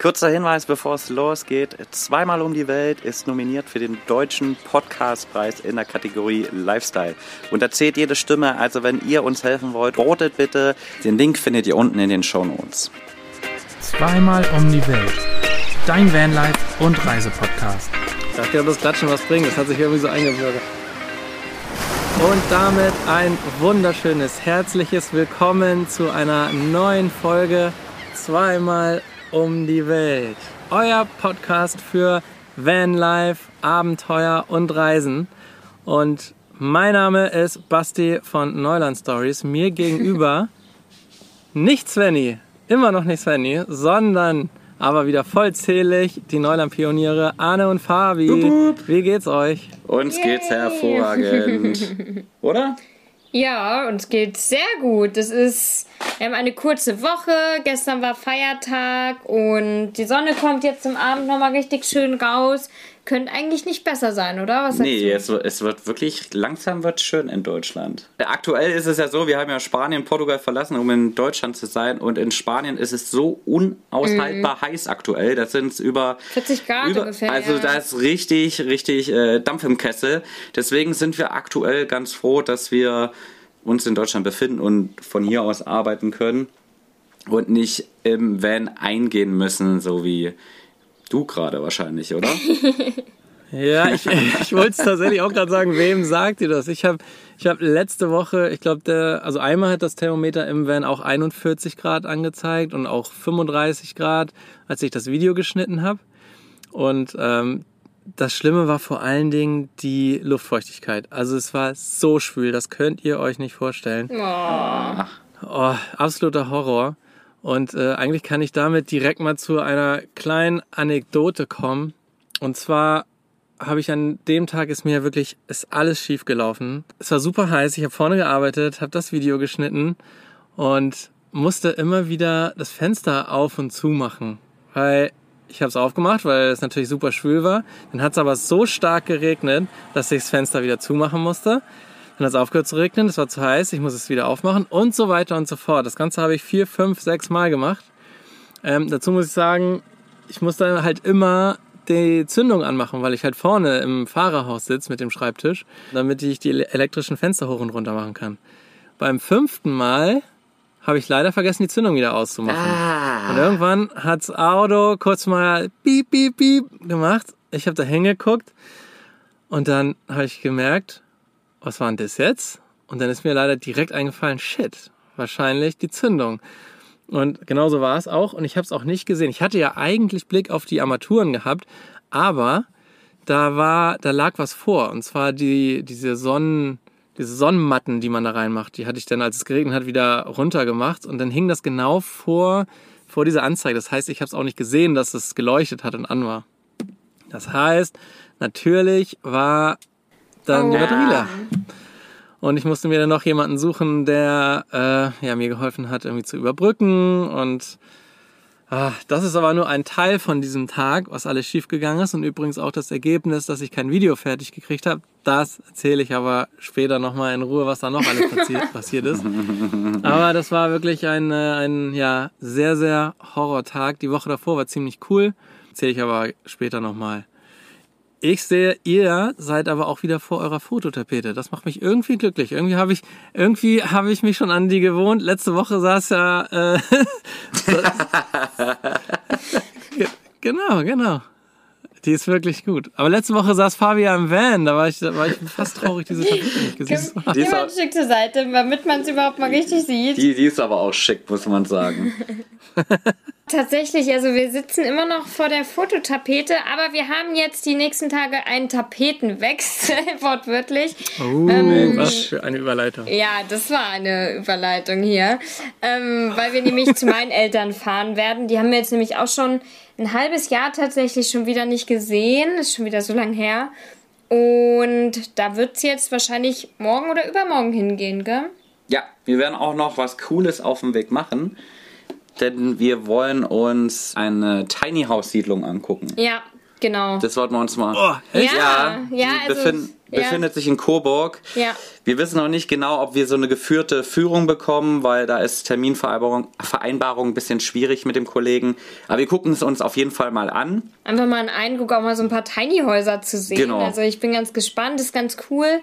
Kurzer Hinweis, bevor es losgeht. Zweimal um die Welt ist nominiert für den deutschen Podcastpreis in der Kategorie Lifestyle. Und da zählt jede Stimme, also wenn ihr uns helfen wollt, votet bitte. Den Link findet ihr unten in den Show Notes. Zweimal um die Welt. Dein Vanlife und Reisepodcast. Ich dachte, das Klatschen was bringt. Das hat sich irgendwie so eingebürgert. Und damit ein wunderschönes, herzliches Willkommen zu einer neuen Folge Zweimal um die Welt. Euer Podcast für Vanlife, Abenteuer und Reisen. Und mein Name ist Basti von Neuland Stories. Mir gegenüber nicht Svenny, immer noch nicht Svenny, sondern aber wieder vollzählig die Neuland-Pioniere Arne und Fabi. Wie geht's euch? Uns geht's hervorragend. Oder? Ja, uns geht's sehr gut. Das ist, wir haben eine kurze Woche. Gestern war Feiertag und die Sonne kommt jetzt zum Abend nochmal richtig schön raus. Könnte eigentlich nicht besser sein, oder? Was Nee, es, wird- es wird wirklich, langsam wird schön in Deutschland. Aktuell ist es ja so, wir haben ja Spanien, Portugal verlassen, um in Deutschland zu sein. Und in Spanien ist es so unaushaltbar heiß aktuell. Das sind über 40 Grad über, ungefähr, Also ja. da ist richtig, richtig äh, Dampf im Kessel. Deswegen sind wir aktuell ganz froh, dass wir uns in Deutschland befinden und von hier aus arbeiten können und nicht im Van eingehen müssen, so wie du gerade wahrscheinlich, oder? Ja, ich, ich wollte es tatsächlich auch gerade sagen, wem sagt ihr das? Ich habe ich hab letzte Woche, ich glaube, der, also einmal hat das Thermometer im Van auch 41 Grad angezeigt und auch 35 Grad, als ich das Video geschnitten habe. Und ähm, das Schlimme war vor allen Dingen die Luftfeuchtigkeit. Also es war so schwül, das könnt ihr euch nicht vorstellen. Oh, absoluter Horror. Und äh, eigentlich kann ich damit direkt mal zu einer kleinen Anekdote kommen. Und zwar habe ich an dem Tag ist mir wirklich ist alles schief gelaufen. Es war super heiß. Ich habe vorne gearbeitet, habe das Video geschnitten und musste immer wieder das Fenster auf und zu machen, weil ich habe es aufgemacht, weil es natürlich super schwül war. Dann hat es aber so stark geregnet, dass ich das Fenster wieder zumachen musste. Dann hat es aufgehört zu regnen, es war zu heiß, ich muss es wieder aufmachen und so weiter und so fort. Das Ganze habe ich vier, fünf, sechs Mal gemacht. Ähm, dazu muss ich sagen, ich muss dann halt immer die Zündung anmachen, weil ich halt vorne im Fahrerhaus sitze mit dem Schreibtisch, damit ich die elektrischen Fenster hoch und runter machen kann. Beim fünften Mal habe ich leider vergessen, die Zündung wieder auszumachen. Und irgendwann hat's Auto kurz mal piep, piep, piep gemacht. Ich habe da hingeguckt und dann habe ich gemerkt, was war denn das jetzt? Und dann ist mir leider direkt eingefallen, shit, wahrscheinlich die Zündung. Und genauso war es auch. Und ich habe es auch nicht gesehen. Ich hatte ja eigentlich Blick auf die Armaturen gehabt, aber da war, da lag was vor. Und zwar die, diese Sonnen, diese Sonnenmatten, die man da reinmacht. Die hatte ich dann, als es geregnet hat, wieder runtergemacht. Und dann hing das genau vor, vor dieser Anzeige. Das heißt, ich habe es auch nicht gesehen, dass es geleuchtet hat und an war. Das heißt, natürlich war dann die Oh. Batterie leer. Und ich musste mir dann noch jemanden suchen, der äh, ja, mir geholfen hat, irgendwie zu überbrücken. Und ah, das ist aber nur ein Teil von diesem Tag, was alles schiefgegangen ist. Und übrigens auch das Ergebnis, dass ich kein Video fertig gekriegt habe. Das erzähle ich aber später nochmal in Ruhe, was da noch alles passiert, passiert ist. Aber das war wirklich ein, äh, ein ja, sehr, sehr Horrortag. Die Woche davor war ziemlich cool. Erzähle ich aber später nochmal. Ich sehe, ihr seid aber auch wieder vor eurer Fototapete. Das macht mich irgendwie glücklich. Irgendwie habe ich, irgendwie habe ich mich schon an die gewohnt. Letzte Woche saß ja, äh, Ge- genau, genau. Die ist wirklich gut. Aber letzte Woche saß Fabia im Van. Da war ich, da war ich fast traurig, diese Tapete nicht gesehen zu haben. Die ist ein Stück zur Seite, damit man es überhaupt mal richtig sieht. Die, die ist aber auch schick, muss man sagen. Tatsächlich, also wir sitzen immer noch vor der Fototapete, aber wir haben jetzt die nächsten Tage einen Tapetenwechsel, wortwörtlich. Oh, was für eine Überleitung. Ja, das war eine Überleitung hier, ähm, weil wir nämlich zu meinen Eltern fahren werden. Die haben wir jetzt nämlich auch schon ein halbes Jahr tatsächlich schon wieder nicht gesehen. Ist schon wieder so lang her. Und da wird's jetzt wahrscheinlich morgen oder übermorgen hingehen, gell? Ja, wir werden auch noch was Cooles auf dem Weg machen. Denn wir wollen uns eine Tiny House Siedlung angucken. Ja, genau. Das wollten wir uns mal. Oh, echt? Ja, ja, die also- befinden, Ja. befindet sich in Coburg. Ja. Wir wissen noch nicht genau, ob wir so eine geführte Führung bekommen, weil da ist Terminvereinbarung Vereinbarung ein bisschen schwierig mit dem Kollegen. Aber wir gucken es uns auf jeden Fall mal an. Einfach mal einen Eindruck, auch mal so ein paar Tiny Häuser zu sehen. Genau. Also ich bin ganz gespannt, ist ganz cool.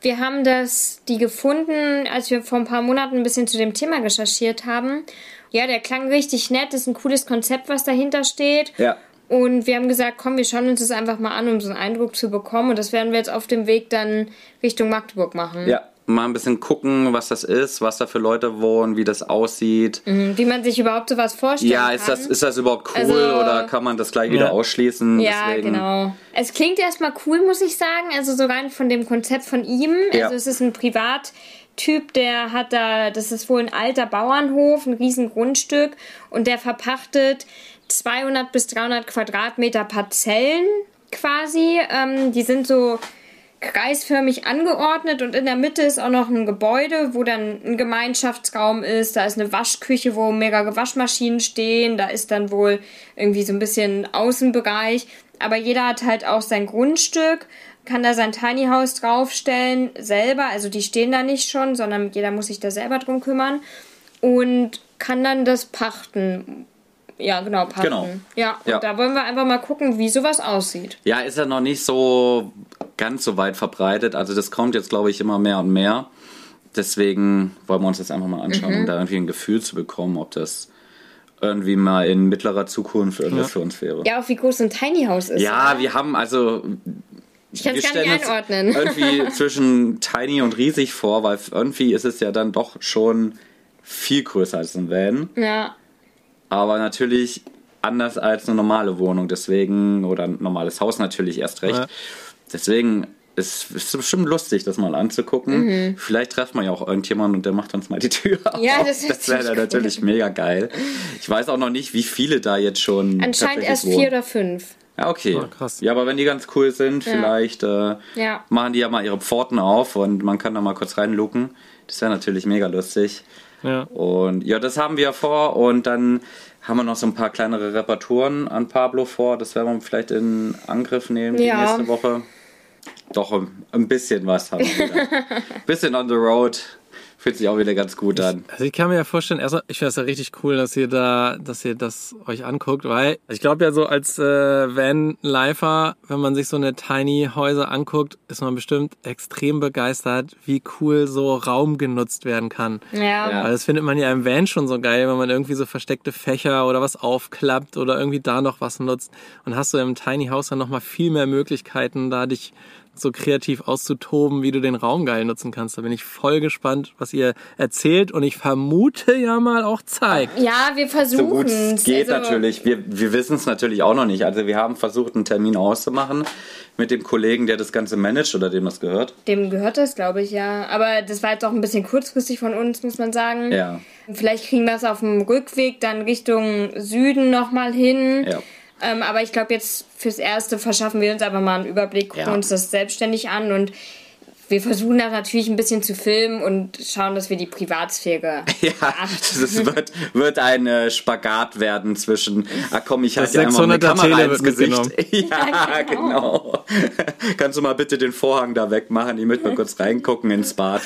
Wir haben das, die gefunden, als wir vor ein paar Monaten ein bisschen zu dem Thema recherchiert haben. Ja, der klang richtig nett, ist ein cooles Konzept, was dahinter steht. Ja. Und wir haben gesagt, komm, wir schauen uns das einfach mal an, um so einen Eindruck zu bekommen. Und das werden wir jetzt auf dem Weg dann Richtung Magdeburg machen. Ja, mal ein bisschen gucken, was das ist, was da für Leute wohnen, wie das aussieht. Wie man sich überhaupt sowas vorstellen Ja, kann. ist das, ist das überhaupt cool Also- oder kann man das gleich wieder Ja. ausschließen? Ja, Deswegen, genau. Es klingt erstmal cool, muss ich sagen. Also so rein von dem Konzept von ihm. Ja. Also es ist ein Privattyp, der hat da, das ist wohl ein alter Bauernhof, ein riesen Grundstück und der verpachtet 200 bis 300 Quadratmeter Parzellen quasi. Ähm, die sind so kreisförmig angeordnet und in der Mitte ist auch noch ein Gebäude, wo dann ein Gemeinschaftsraum ist. Da ist eine Waschküche, wo mehrere Waschmaschinen stehen. Da ist dann wohl irgendwie so ein bisschen Außenbereich. Aber jeder hat halt auch sein Grundstück, kann da sein Tiny House draufstellen, selber. Also die stehen da nicht schon, sondern jeder muss sich da selber drum kümmern. Und kann dann das pachten. Ja, genau, pachten. Genau. Ja, und Ja. da wollen wir einfach mal gucken, wie sowas aussieht. Ja, ist ja noch nicht so ganz so weit verbreitet. Also das kommt jetzt, glaube ich, immer mehr und mehr. Deswegen wollen wir uns das einfach mal anschauen, Mhm. um da irgendwie ein Gefühl zu bekommen, ob das irgendwie mal in mittlerer Zukunft irgendwas für uns wäre. Ja, auch wie groß ein Tiny House ist. Ja, oder? wir haben also. Ich kann es gar nicht einordnen. Irgendwie zwischen tiny und riesig vor, weil irgendwie ist es ja dann doch schon viel größer als ein Van. Ja. Aber natürlich anders als eine normale Wohnung, deswegen, oder ein normales Haus natürlich erst recht. Ja. Deswegen ist es bestimmt lustig, das mal anzugucken. Vielleicht treffen wir ja auch irgendjemanden und der macht uns mal die Tür auf. Mhm. Ja, das das wäre cool. natürlich mega geil. Ich weiß auch noch nicht, wie viele da jetzt schon. Anscheinend erst wohnen. vier oder fünf. Ja, okay. Ah, krass. Ja, aber wenn die ganz cool sind, vielleicht äh, Ja. machen die ja mal ihre Pforten auf und man kann da mal kurz reinlucken. Das wäre natürlich mega lustig. Ja. Und ja, das haben wir vor und dann haben wir noch so ein paar kleinere Reparaturen an Pablo vor. Das werden wir vielleicht in Angriff nehmen die Ja. nächste Woche. Doch, ein- bisschen was haben wir bisschen on the road. Fühlt sich auch wieder ganz gut an. Also ich kann mir ja vorstellen, erstmal, ich finde es ja richtig cool, dass ihr da, dass ihr das euch anguckt, weil ich glaube ja so als äh, Van-Lifer, wenn man sich so eine Tiny Häuser anguckt, ist man bestimmt extrem begeistert, wie cool so Raum genutzt werden kann. Ja. Ja. Weil das findet man ja im Van schon so geil, wenn man irgendwie so versteckte Fächer oder was aufklappt oder irgendwie da noch was nutzt. Und hast du im Tiny House dann nochmal viel mehr Möglichkeiten, da dich so kreativ auszutoben, wie du den Raum geil nutzen kannst. Da bin ich voll gespannt, was ihr erzählt und ich vermute ja mal auch zeigt. Ja, wir So gut versuchen es geht natürlich. Wir, wir wissen es natürlich auch noch nicht. Also wir haben versucht, einen Termin auszumachen mit dem Kollegen, der das Ganze managt oder dem das gehört. Dem gehört das, glaube ich, ja. Aber das war jetzt auch ein bisschen kurzfristig von uns, muss man sagen. Ja. Vielleicht kriegen wir es auf dem Rückweg dann Richtung Süden nochmal hin. Ja. Ähm, aber ich glaube, jetzt fürs Erste verschaffen wir uns einfach mal einen Überblick, gucken Ja. uns das selbstständig an und wir versuchen das natürlich ein bisschen zu filmen und schauen, dass wir die Privatsphäre Ja, das wird, wird ein äh, Spagat werden zwischen, ah komm, ich halte dir einfach eine 600er Kamera Tele ins Gesicht. Ja, Ja, genau. Kannst du mal bitte den Vorhang da wegmachen? Ich möchte mal kurz reingucken ins Bad.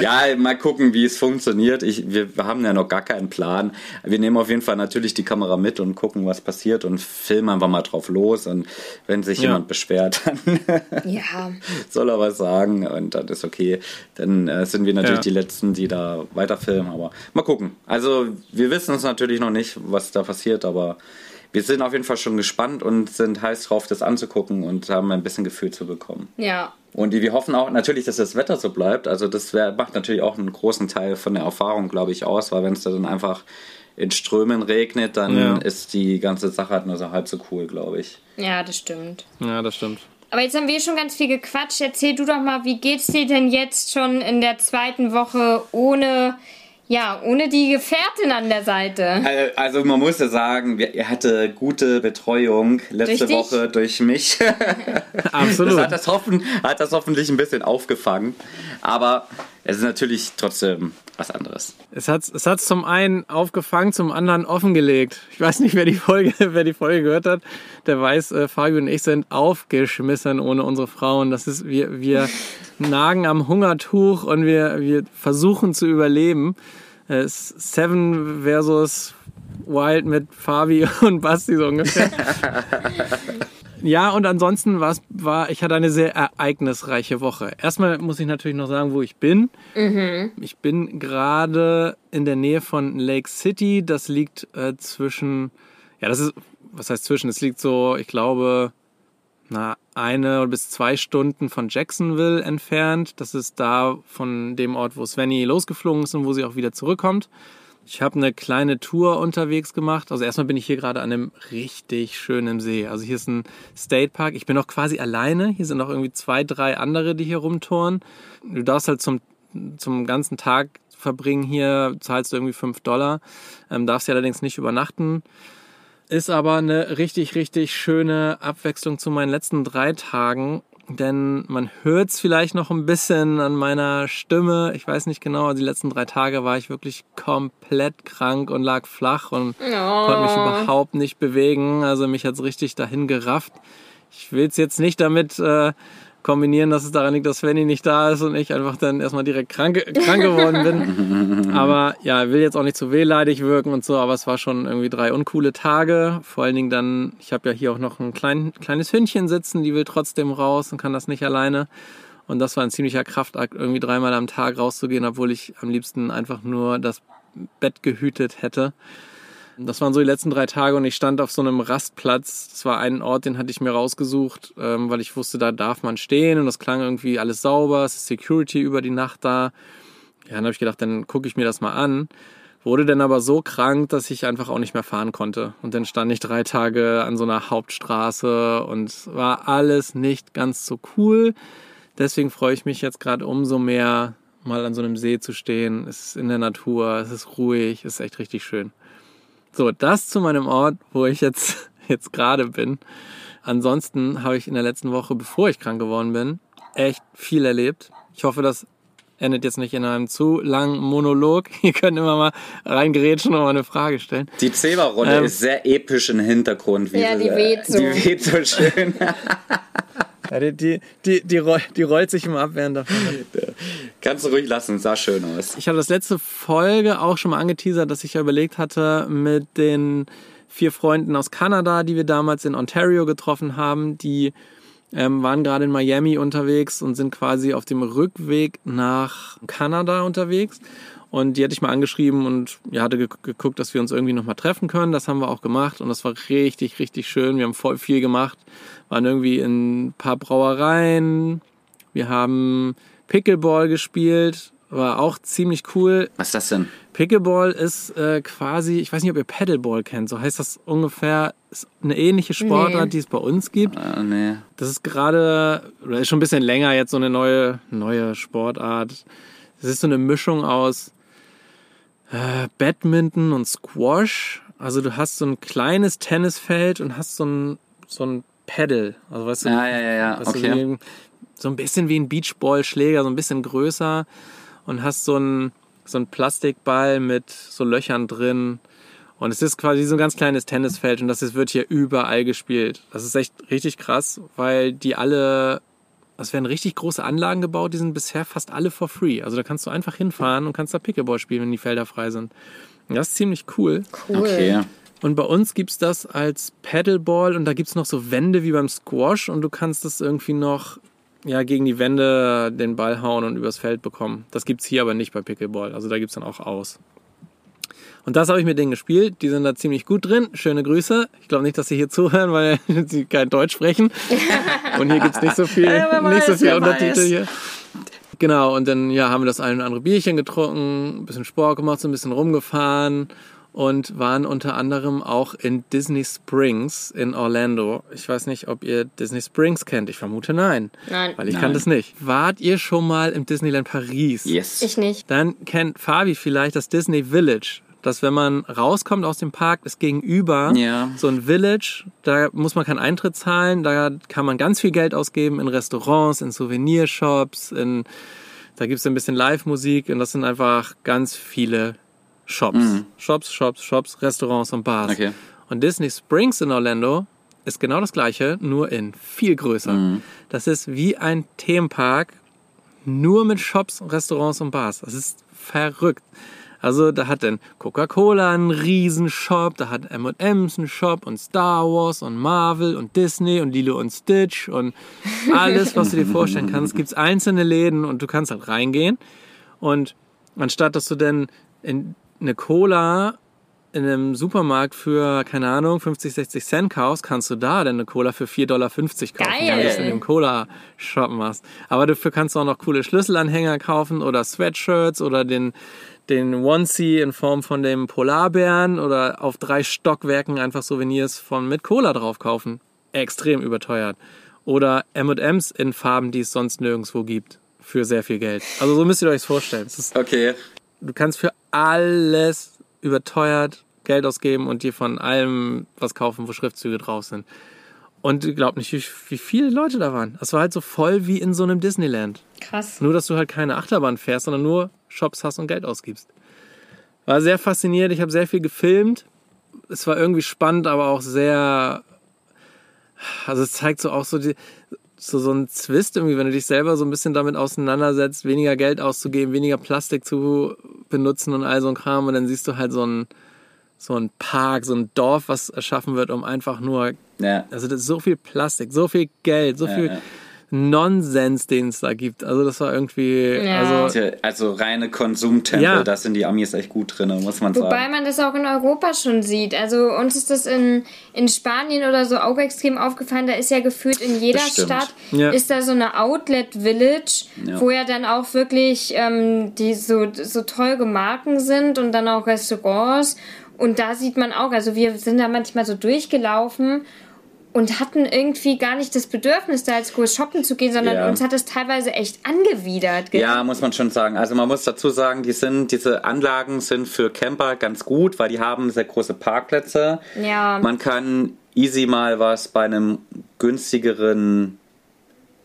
Ja, mal gucken, wie es funktioniert. Ich, wir, wir haben ja noch gar keinen Plan. Wir nehmen auf jeden Fall natürlich die Kamera mit und gucken, was passiert und filmen einfach mal drauf los. Und wenn sich Ja. jemand beschwert, dann Ja, soll er was sagen und dann ist okay. Dann äh, sind wir natürlich Ja. die Letzten, die da weiterfilmen, aber mal gucken. Also wir wissen es natürlich noch nicht, was da passiert, aber wir sind auf jeden Fall schon gespannt und sind heiß drauf, das anzugucken und haben ein bisschen Gefühl zu bekommen. ja. Und wir hoffen auch natürlich, dass das Wetter so bleibt. Also das wär, macht natürlich auch einen großen Teil von der Erfahrung, glaube ich, aus, weil wenn es da dann einfach in Strömen regnet, dann Ja. ist die ganze Sache halt nur so halb so cool, glaube ich. Ja, das stimmt. Ja, das stimmt. Aber jetzt haben wir schon ganz viel gequatscht. Erzähl du doch mal, wie geht's dir denn jetzt schon in der zweiten Woche ohne, ja, ohne die Gefährtin an der Seite? Al- Also man muss ja sagen, er hatte gute Betreuung letzte Durch? Woche durch mich. Absolut. Das hat das, hoffen, hat das hoffentlich ein bisschen aufgefangen. Aber es ist natürlich trotzdem was anderes. Es hat es hat's zum einen aufgefangen, zum anderen offengelegt. Ich weiß nicht, wer die Folge, wer die Folge gehört hat, der weiß, äh, Fabio und ich sind aufgeschmissen ohne unsere Frauen. Das ist, wir, wir nagen am Hungertuch und wir, wir versuchen zu überleben. Äh, Seven versus Wild mit Fabi und Basti so ungefähr. Ja, und ansonsten war's, war, ich hatte eine sehr ereignisreiche Woche. Erstmal muss ich natürlich noch sagen, wo ich bin. Ich bin gerade in der Nähe von Lake City. Das liegt äh, zwischen, ja, das ist, was heißt zwischen? Es liegt so, ich glaube, na, eine bis zwei Stunden von Jacksonville entfernt. Das ist da von dem Ort, wo Svenny losgeflogen ist und wo sie auch wieder zurückkommt. Ich habe eine kleine Tour unterwegs gemacht. Also erstmal bin ich hier gerade an einem richtig schönen See. Also hier ist ein State Park. Ich bin auch quasi alleine. Hier sind noch irgendwie zwei, drei andere, die hier rumtouren. Du darfst halt zum, zum ganzen Tag verbringen hier, zahlst du irgendwie fünf Dollar. Ähm, darfst hier allerdings nicht übernachten. Ist aber eine richtig, richtig schöne Abwechslung zu meinen letzten drei Tagen. Denn man hört es vielleicht noch ein bisschen an meiner Stimme. Ich weiß nicht genau, die letzten drei Tage war ich wirklich komplett krank und lag flach und konnte mich überhaupt nicht bewegen. Also mich hat's richtig dahin gerafft. Ich will es jetzt nicht damit äh, kombinieren, dass es daran liegt, dass Svenny nicht da ist und ich einfach dann erstmal direkt krank, krank geworden bin. Aber ja, will jetzt auch nicht zu wehleidig wirken und so, aber es war schon irgendwie drei uncoole Tage. Vor allen Dingen dann, ich habe ja hier auch noch ein klein, kleines Hündchen sitzen, die will trotzdem raus und kann das nicht alleine. Und das war ein ziemlicher Kraftakt, irgendwie dreimal am Tag rauszugehen, obwohl ich am liebsten einfach nur das Bett gehütet hätte. Das waren so die letzten drei Tage und ich stand auf so einem Rastplatz. Das war ein Ort, den hatte ich mir rausgesucht, ähm, weil ich wusste, da darf man stehen und das klang irgendwie alles sauber. Es ist Security über die Nacht da. Ja, dann habe ich gedacht, dann gucke ich mir das mal an. Wurde dann aber so krank, dass ich einfach auch nicht mehr fahren konnte. Und dann stand ich drei Tage an so einer Hauptstraße und war alles nicht ganz so cool. Deswegen freue ich mich jetzt gerade umso mehr, mal an so einem See zu stehen. Es ist in der Natur, es ist ruhig, es ist echt richtig schön. So, das zu meinem Ort, wo ich jetzt, jetzt gerade bin. Ansonsten habe ich in der letzten Woche, bevor ich krank geworden bin, echt viel erlebt. Ich hoffe, das endet jetzt nicht in einem zu langen Monolog. Ihr könnt immer mal reingerätschen und mal eine Frage stellen. Die Zebra-Rolle Ähm. ist sehr episch im Hintergrund. wie Ja, die weht so. Die weht so schön. Ja, die, die, die, die, roll, die rollt sich immer ab während davon. Kannst du ruhig lassen, sah schön aus. Ich habe das letzte Folge auch schon mal angeteasert, dass ich ja überlegt hatte, mit den vier Freunden aus Kanada, die wir damals in Ontario getroffen haben, die ähm, waren gerade in Miami unterwegs und sind quasi auf dem Rückweg nach Kanada unterwegs. Und die hatte ich mal angeschrieben und ja, hatte ge geguckt, dass wir uns irgendwie nochmal treffen können. Das haben wir auch gemacht und das war richtig, richtig schön. Wir haben voll viel gemacht, waren irgendwie in ein paar Brauereien. Wir haben Pickleball gespielt, war auch ziemlich cool. Was ist das denn? Pickleball ist äh, quasi, ich weiß nicht, ob ihr Paddleball kennt, so heißt das ungefähr, ist eine ähnliche Sportart, Nee. die es bei uns gibt. Ah, nee. Das ist gerade, oder ist schon ein bisschen länger jetzt so eine neue, neue Sportart. Das ist so eine Mischung aus äh, Badminton und Squash. Also du hast so ein kleines Tennisfeld und hast so ein, so ein Pedal. Also weißt du, Ja, ja, ja, ja, weißt du, okay. wie, so ein bisschen wie ein Beachballschläger, so ein bisschen größer und hast so ein, so ein Plastikball mit so Löchern drin. Und es ist quasi so ein ganz kleines Tennisfeld und das wird hier überall gespielt. Das ist echt richtig krass, weil die alle, es werden richtig große Anlagen gebaut, die sind bisher fast alle for free. Also da kannst du einfach hinfahren und kannst da Pickleball spielen, wenn die Felder frei sind. Und das ist ziemlich cool. Cool. Okay. Und bei uns gibt's das als Paddleball und da gibt's noch so Wände wie beim Squash und du kannst das irgendwie noch ja, gegen die Wände den Ball hauen und übers Feld bekommen. Das gibt's hier aber nicht bei Pickleball. Also da gibt's dann auch aus. Und das habe ich mit denen gespielt. Die sind da ziemlich gut drin. Schöne Grüße. Ich glaube nicht, dass sie hier zuhören, weil sie kein Deutsch sprechen. Und hier gibt's nicht so viel, Ja, nicht so viel Untertitel weiß. hier. Genau, und dann ja, haben wir das ein oder andere Bierchen getrunken, ein bisschen Sport gemacht, so ein bisschen rumgefahren und waren unter anderem auch in Disney Springs in Orlando. Ich weiß nicht, ob ihr Disney Springs kennt. Ich vermute nein. Nein. Weil ich Nein. kann das nicht. Wart ihr schon mal im Disneyland Paris? Yes. Ich nicht. Dann kennt Fabi vielleicht das Disney Village. Dass wenn man rauskommt aus dem Park, ist gegenüber Ja. so ein Village. Da muss man keinen Eintritt zahlen. Da kann man ganz viel Geld ausgeben in Restaurants, in Souvenirshops, in Da gibt es ein bisschen Live-Musik und das sind einfach ganz viele Shops. Shops, Shops, Shops, Restaurants und Bars. Okay. Und Disney Springs in Orlando ist genau das gleiche, nur in viel größer. Das ist wie ein Themenpark, nur mit Shops, Restaurants und Bars. Das ist verrückt. Also da hat dann Coca-Cola einen Riesenshop, da hat M&M's einen Shop und Star Wars und Marvel und Disney und Lilo und Stitch und alles, was du dir vorstellen kannst, gibt's einzelne Läden und du kannst halt reingehen und anstatt dass du dann in eine Cola in einem Supermarkt für, keine Ahnung, 50, 60 Cent kaufst, kannst du da dann eine Cola für 4,50 Dollar kaufen, Geil. wenn du es in dem Cola-Shop machst. Aber dafür kannst du auch noch coole Schlüsselanhänger kaufen oder Sweatshirts oder den, den Onesie in Form von dem Polarbären oder auf drei Stockwerken einfach Souvenirs von mit Cola drauf kaufen. Extrem überteuert. Oder M&M's in Farben, die es sonst nirgendwo gibt. Für sehr viel Geld. Also so müsst ihr euch das vorstellen. Es ist Okay. du kannst für alles überteuert Geld ausgeben und dir von allem was kaufen, wo Schriftzüge drauf sind. Und ich glaube nicht, wie, wie viele Leute da waren. Das war halt so voll wie in so einem Disneyland. Krass. Nur, dass du halt keine Achterbahn fährst, sondern nur Shops hast und Geld ausgibst. War sehr faszinierend. Ich habe sehr viel gefilmt. Es war irgendwie spannend, aber auch sehr. Also es zeigt so auch so die, so, so ein Zwist irgendwie, wenn du dich selber so ein bisschen damit auseinandersetzt, weniger Geld auszugeben, weniger Plastik zu benutzen und all so ein Kram. Und dann siehst du halt so ein, so ein Park, so ein Dorf, was erschaffen wird, um einfach nur Ja. also das ist so viel Plastik, so viel Geld, so Ja, viel ja. Nonsens, den es da gibt. Also das war irgendwie, Ja. also Also reine Konsumtempel, Ja. da sind die Amis echt gut drin, muss man Wobei sagen. man das auch in Europa schon sieht. Also uns ist das in, in Spanien oder so auch extrem aufgefallen. Da ist ja gefühlt in jeder. Stadt Ja. ist da so eine Outlet Village, Ja. wo ja dann auch wirklich ähm, die so, so teure Marken sind und dann auch Restaurants. Und da sieht man auch, also wir sind da manchmal so durchgelaufen und hatten irgendwie gar nicht das Bedürfnis, da jetzt groß shoppen zu gehen, sondern Ja. uns hat es teilweise echt angewidert. gell? Ja, muss man schon sagen. Also man muss dazu sagen, die sind, diese Anlagen sind für Camper ganz gut, weil die haben sehr große Parkplätze. Ja. Man kann easy mal was bei einem günstigeren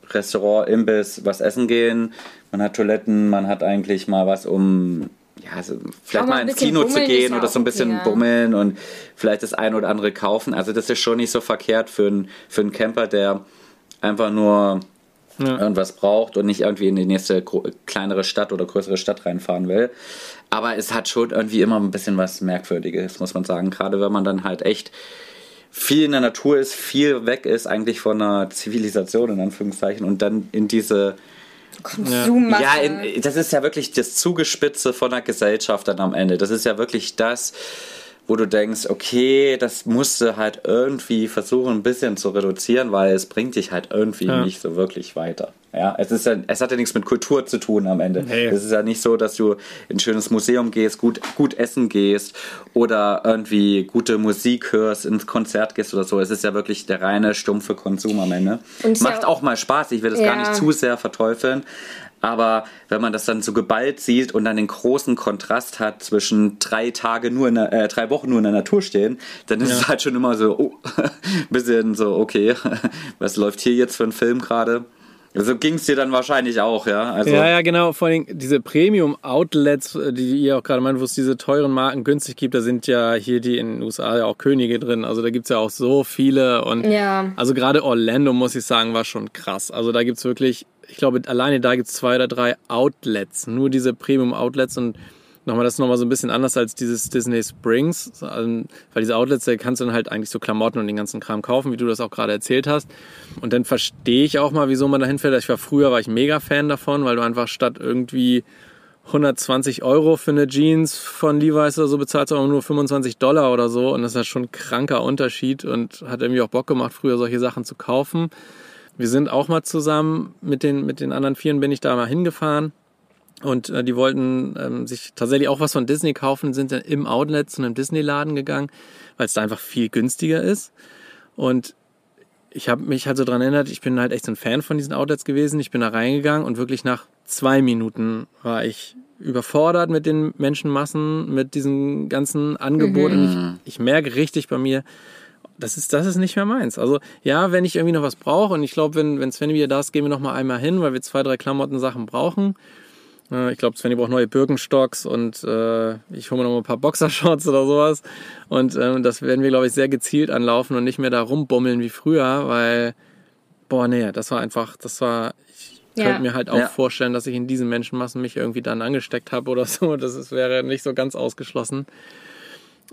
Restaurant, Imbiss, was essen gehen. Man hat Toiletten, man hat eigentlich mal was, um ja, also vielleicht mal ins Kino zu gehen oder so ein bisschen okay, ja. bummeln und vielleicht das ein oder andere kaufen. Also das ist schon nicht so verkehrt für einen, für einen Camper, der einfach nur Ja. irgendwas braucht und nicht irgendwie in die nächste kleinere Stadt oder größere Stadt reinfahren will. Aber es hat schon irgendwie immer ein bisschen was Merkwürdiges, muss man sagen. Gerade wenn man dann halt echt viel in der Natur ist, viel weg ist eigentlich von einer Zivilisation in Anführungszeichen und dann in diese Konsummasse. ja, in, das ist ja wirklich das Zugespitze von der Gesellschaft dann am Ende. Das ist ja wirklich das, wo du denkst, okay, das musst du halt irgendwie versuchen, ein bisschen zu reduzieren, weil es bringt dich halt irgendwie Ja. nicht so wirklich weiter. Ja, es ist ja, es hat ja nichts mit Kultur zu tun am Ende. Nee. Es ist ja nicht so, dass du in ein schönes Museum gehst, gut, gut essen gehst oder irgendwie gute Musik hörst, ins Konzert gehst oder so. Es ist ja wirklich der reine, stumpfe Konsum am Ende. Und Macht ja auch mal Spaß. Ich will das gar Ja. nicht zu sehr verteufeln. Aber wenn man das dann so geballt sieht und dann den großen Kontrast hat zwischen drei Tage nur in der, äh, drei Wochen nur in der Natur stehen, dann ist es halt schon immer so, oh, ein bisschen so, okay, was läuft hier jetzt für ein Film gerade? So ging es dir dann wahrscheinlich auch, ja. Also, Ja, ja, genau. Vor allem diese Premium-Outlets, äh, die ihr auch gerade meint, wo es diese teuren Marken günstig gibt, da sind ja hier die in den USA ja auch Könige drin. Also da gibt's ja auch so viele. Und Ja. also gerade Orlando, muss ich sagen, war schon krass. Also da gibt's wirklich, ich glaube, alleine da gibt's zwei oder drei Outlets. Nur diese Premium-Outlets und nochmal, das ist nochmal so ein bisschen anders als dieses Disney Springs, ähm, weil diese Outlets, da kannst du dann halt eigentlich so Klamotten und den ganzen Kram kaufen, wie du das auch gerade erzählt hast. Und dann verstehe ich auch mal, wieso man da hinfährt. Ich war früher, war ich mega Fan davon, weil du einfach statt irgendwie 120 Euro für eine Jeans von Levi's oder so bezahlst du nur 25 Dollar oder so. Und das ist ja schon ein kranker Unterschied und hat irgendwie auch Bock gemacht, früher solche Sachen zu kaufen. Wir sind auch mal zusammen mit den, mit den anderen Vieren bin ich da mal hingefahren. Und äh, die wollten ähm, sich tatsächlich auch was von Disney kaufen, sind dann im Outlet zu einem Disney-Laden gegangen, weil es da einfach viel günstiger ist. Und ich habe mich halt so dran erinnert, ich bin halt echt so ein Fan von diesen Outlets gewesen. Ich bin da reingegangen und wirklich nach zwei Minuten war ich überfordert mit den Menschenmassen, mit diesen ganzen Angeboten. Und Ich, ich merke richtig bei mir, das ist, das ist nicht mehr meins. Also ja, wenn ich irgendwie noch was brauche und ich glaube, wenn, wenn Sven wieder da ist, gehen wir noch mal einmal hin, weil wir zwei, drei Klamottensachen brauchen. Äh, Ich glaube, Svenny braucht neue Birkenstocks und äh, ich hole mir noch mal ein paar Boxershorts oder sowas. Und ähm, das werden wir, glaube ich, sehr gezielt anlaufen und nicht mehr da rumbummeln wie früher, weil, boah, nee, das war einfach, das war, ich Ja. könnte mir halt auch Ja. vorstellen, dass ich in diesen Menschenmassen mich irgendwie dann angesteckt habe oder so. Das ist, wäre nicht so ganz ausgeschlossen.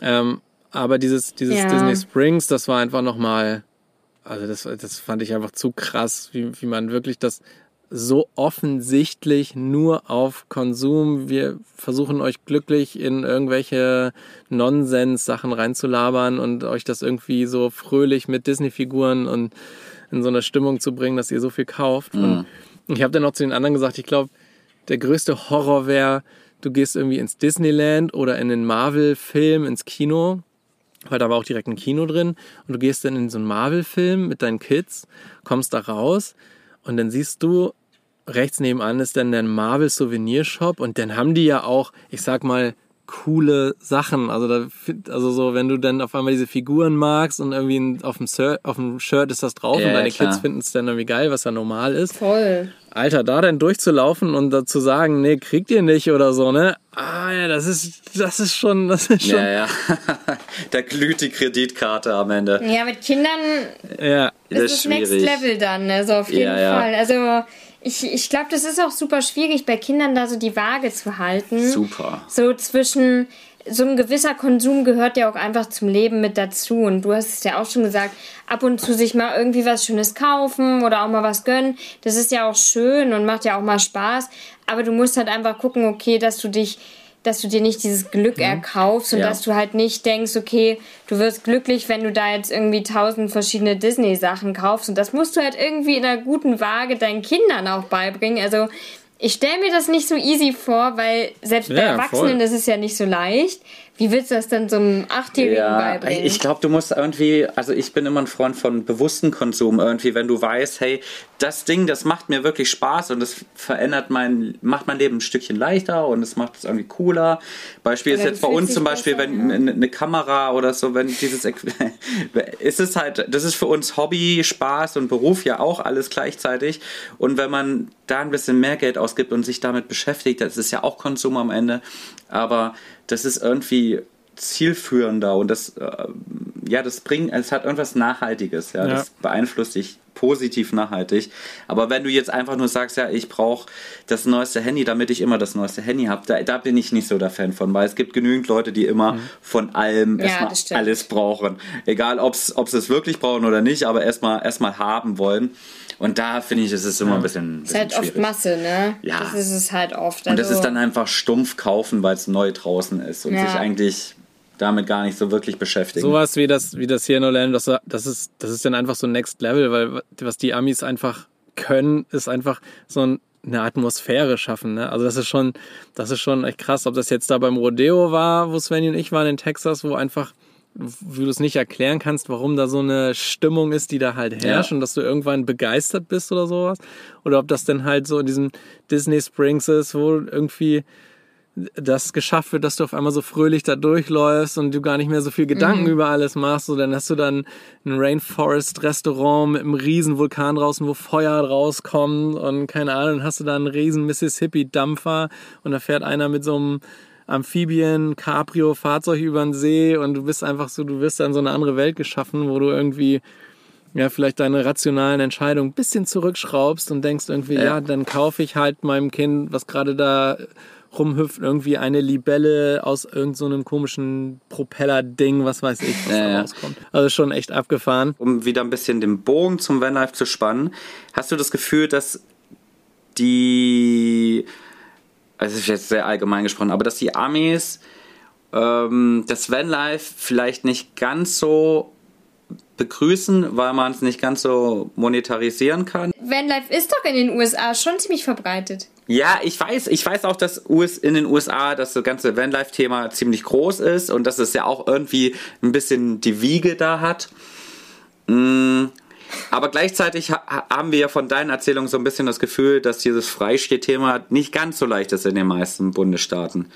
Ähm, aber dieses, dieses Ja. Disney Springs, das war einfach nochmal, also das, das fand ich einfach zu krass, wie, wie man wirklich das so offensichtlich nur auf Konsum, wir versuchen euch glücklich in irgendwelche Nonsens-Sachen reinzulabern und euch das irgendwie so fröhlich mit Disney-Figuren und in so eine Stimmung zu bringen, dass ihr so viel kauft. Und ich habe dann noch zu den anderen gesagt, ich glaube, der größte Horror wäre, du gehst irgendwie ins Disneyland oder in den Marvel-Film ins Kino, weil da war auch direkt ein Kino drin. Und du gehst dann in so einen Marvel-Film mit deinen Kids, kommst da raus und dann siehst du, rechts nebenan ist dann der Marvel-Souvenirshop und dann haben die ja auch, ich sag mal, coole Sachen. Also da, also so, wenn du dann auf einmal diese Figuren magst und irgendwie auf dem, Sir, auf dem Shirt ist das drauf Ja, und deine klar. Kids finden es dann irgendwie geil, was ja normal ist. Voll. Alter, da dann durchzulaufen und dazu sagen, nee, kriegt ihr nicht oder so, ne? Ah, ja, das ist, das ist schon, das ist schon, Ja, ja. da glüht die Kreditkarte am Ende. Ja, mit Kindern ja. ist Das ist Next schwierig. Level dann, also auf jeden Ja, ja. Fall. Also ich, ich glaube, das ist auch super schwierig, bei Kindern da so die Waage zu halten. Super. So zwischen, so ein gewisser Konsum gehört ja auch einfach zum Leben mit dazu. Und du hast es ja auch schon gesagt, ab und zu sich mal irgendwie was Schönes kaufen oder auch mal was gönnen. Das ist ja auch schön und macht ja auch mal Spaß. Aber du musst halt einfach gucken, okay, dass du dich dass du dir nicht dieses Glück erkaufst und Ja. dass du halt nicht denkst, okay, du wirst glücklich, wenn du da jetzt irgendwie tausend verschiedene Disney-Sachen kaufst. Und das musst du halt irgendwie in einer guten Waage deinen Kindern auch beibringen. Also ich stelle mir das nicht so easy vor, weil selbst bei Ja, Erwachsenen voll. ist es ja nicht so leicht. Wie willst du das dann so einem Achtjährigen Ja, beibringen? ich glaube, du musst irgendwie, also ich bin immer ein Freund von bewussten Konsum irgendwie, wenn du weißt, hey, das Ding, das macht mir wirklich Spaß und das verändert mein, macht mein Leben ein Stückchen leichter und es macht es irgendwie cooler. Beispiel ist jetzt bei uns zum Beispiel, besser, wenn ja. eine, Kamera oder so, wenn dieses, ist es halt, das ist für uns Hobby, Spaß und Beruf ja auch alles gleichzeitig und wenn man da ein bisschen mehr Geld ausgibt und sich damit beschäftigt, das ist ja auch Konsum am Ende, aber das ist irgendwie zielführender und das, äh, ja, das bringt, es hat irgendwas Nachhaltiges, ja, Ja. das beeinflusst dich positiv nachhaltig. Aber wenn du jetzt einfach nur sagst, ja, ich brauche das neueste Handy, damit ich immer das neueste Handy habe, da, da bin ich nicht so der Fan von, weil es gibt genügend Leute, die immer Mhm. von allem Ja, erstmal alles brauchen. Egal, ob sie es wirklich brauchen oder nicht, aber erstmal erstmal haben wollen. Und da finde ich, ist es immer ein bisschen, ist bisschen halt oft schwierig. Masse, ne? Ja. Das ist es halt oft. Und das Also- ist dann einfach stumpf kaufen, weil es neu draußen ist und Ja. sich eigentlich damit gar nicht so wirklich beschäftigen. Sowas wie das, wie das hier in Orlando, das, das, ist, das ist dann einfach so Next Level, weil was die Amis einfach können, ist einfach so ein, eine Atmosphäre schaffen. Ne? Also das ist schon, das ist schon echt krass. Ob das jetzt da beim Rodeo war, wo Svenny und ich waren in Texas, wo einfach, wie du es nicht erklären kannst, warum da so eine Stimmung ist, die da halt herrscht Ja. und dass du irgendwann begeistert bist oder sowas. Oder ob das dann halt so in diesem Disney Springs ist, wo irgendwie das geschafft wird, dass du auf einmal so fröhlich da durchläufst und du gar nicht mehr so viel Gedanken über alles machst. So, dann hast du dann ein Rainforest-Restaurant mit einem riesen Vulkan draußen, wo Feuer rauskommt und keine Ahnung, dann hast du da einen riesen Mississippi-Dampfer und da fährt einer mit so einem Amphibien, Cabrio, Fahrzeug über den See und du bist einfach so, du wirst da in so eine andere Welt geschaffen, wo du irgendwie ja, vielleicht deine rationalen Entscheidungen ein bisschen zurückschraubst und denkst irgendwie, ja, Ja. dann kaufe ich halt meinem Kind, was gerade da rumhüpft, irgendwie eine Libelle aus irgendeinem so einem komischen Propeller-Ding, was weiß ich, was Ja, da rauskommt. Also schon echt abgefahren. um wieder ein bisschen den Bogen zum Vanlife zu spannen, hast du das Gefühl, dass die, also das ist jetzt sehr allgemein gesprochen, aber dass die Amis ähm, das Vanlife vielleicht nicht ganz so begrüßen, weil man es nicht ganz so monetarisieren kann? Vanlife ist doch in den USA schon ziemlich verbreitet. Ja, ich weiß, ich weiß auch, dass US, in den USA das ganze Vanlife-Thema ziemlich groß ist und dass es ja auch irgendwie ein bisschen die Wiege da hat. Mm, Aber gleichzeitig ha haben wir ja von deinen Erzählungen so ein bisschen das Gefühl, dass dieses Freistehthema nicht ganz so leicht ist in den meisten Bundesstaaten.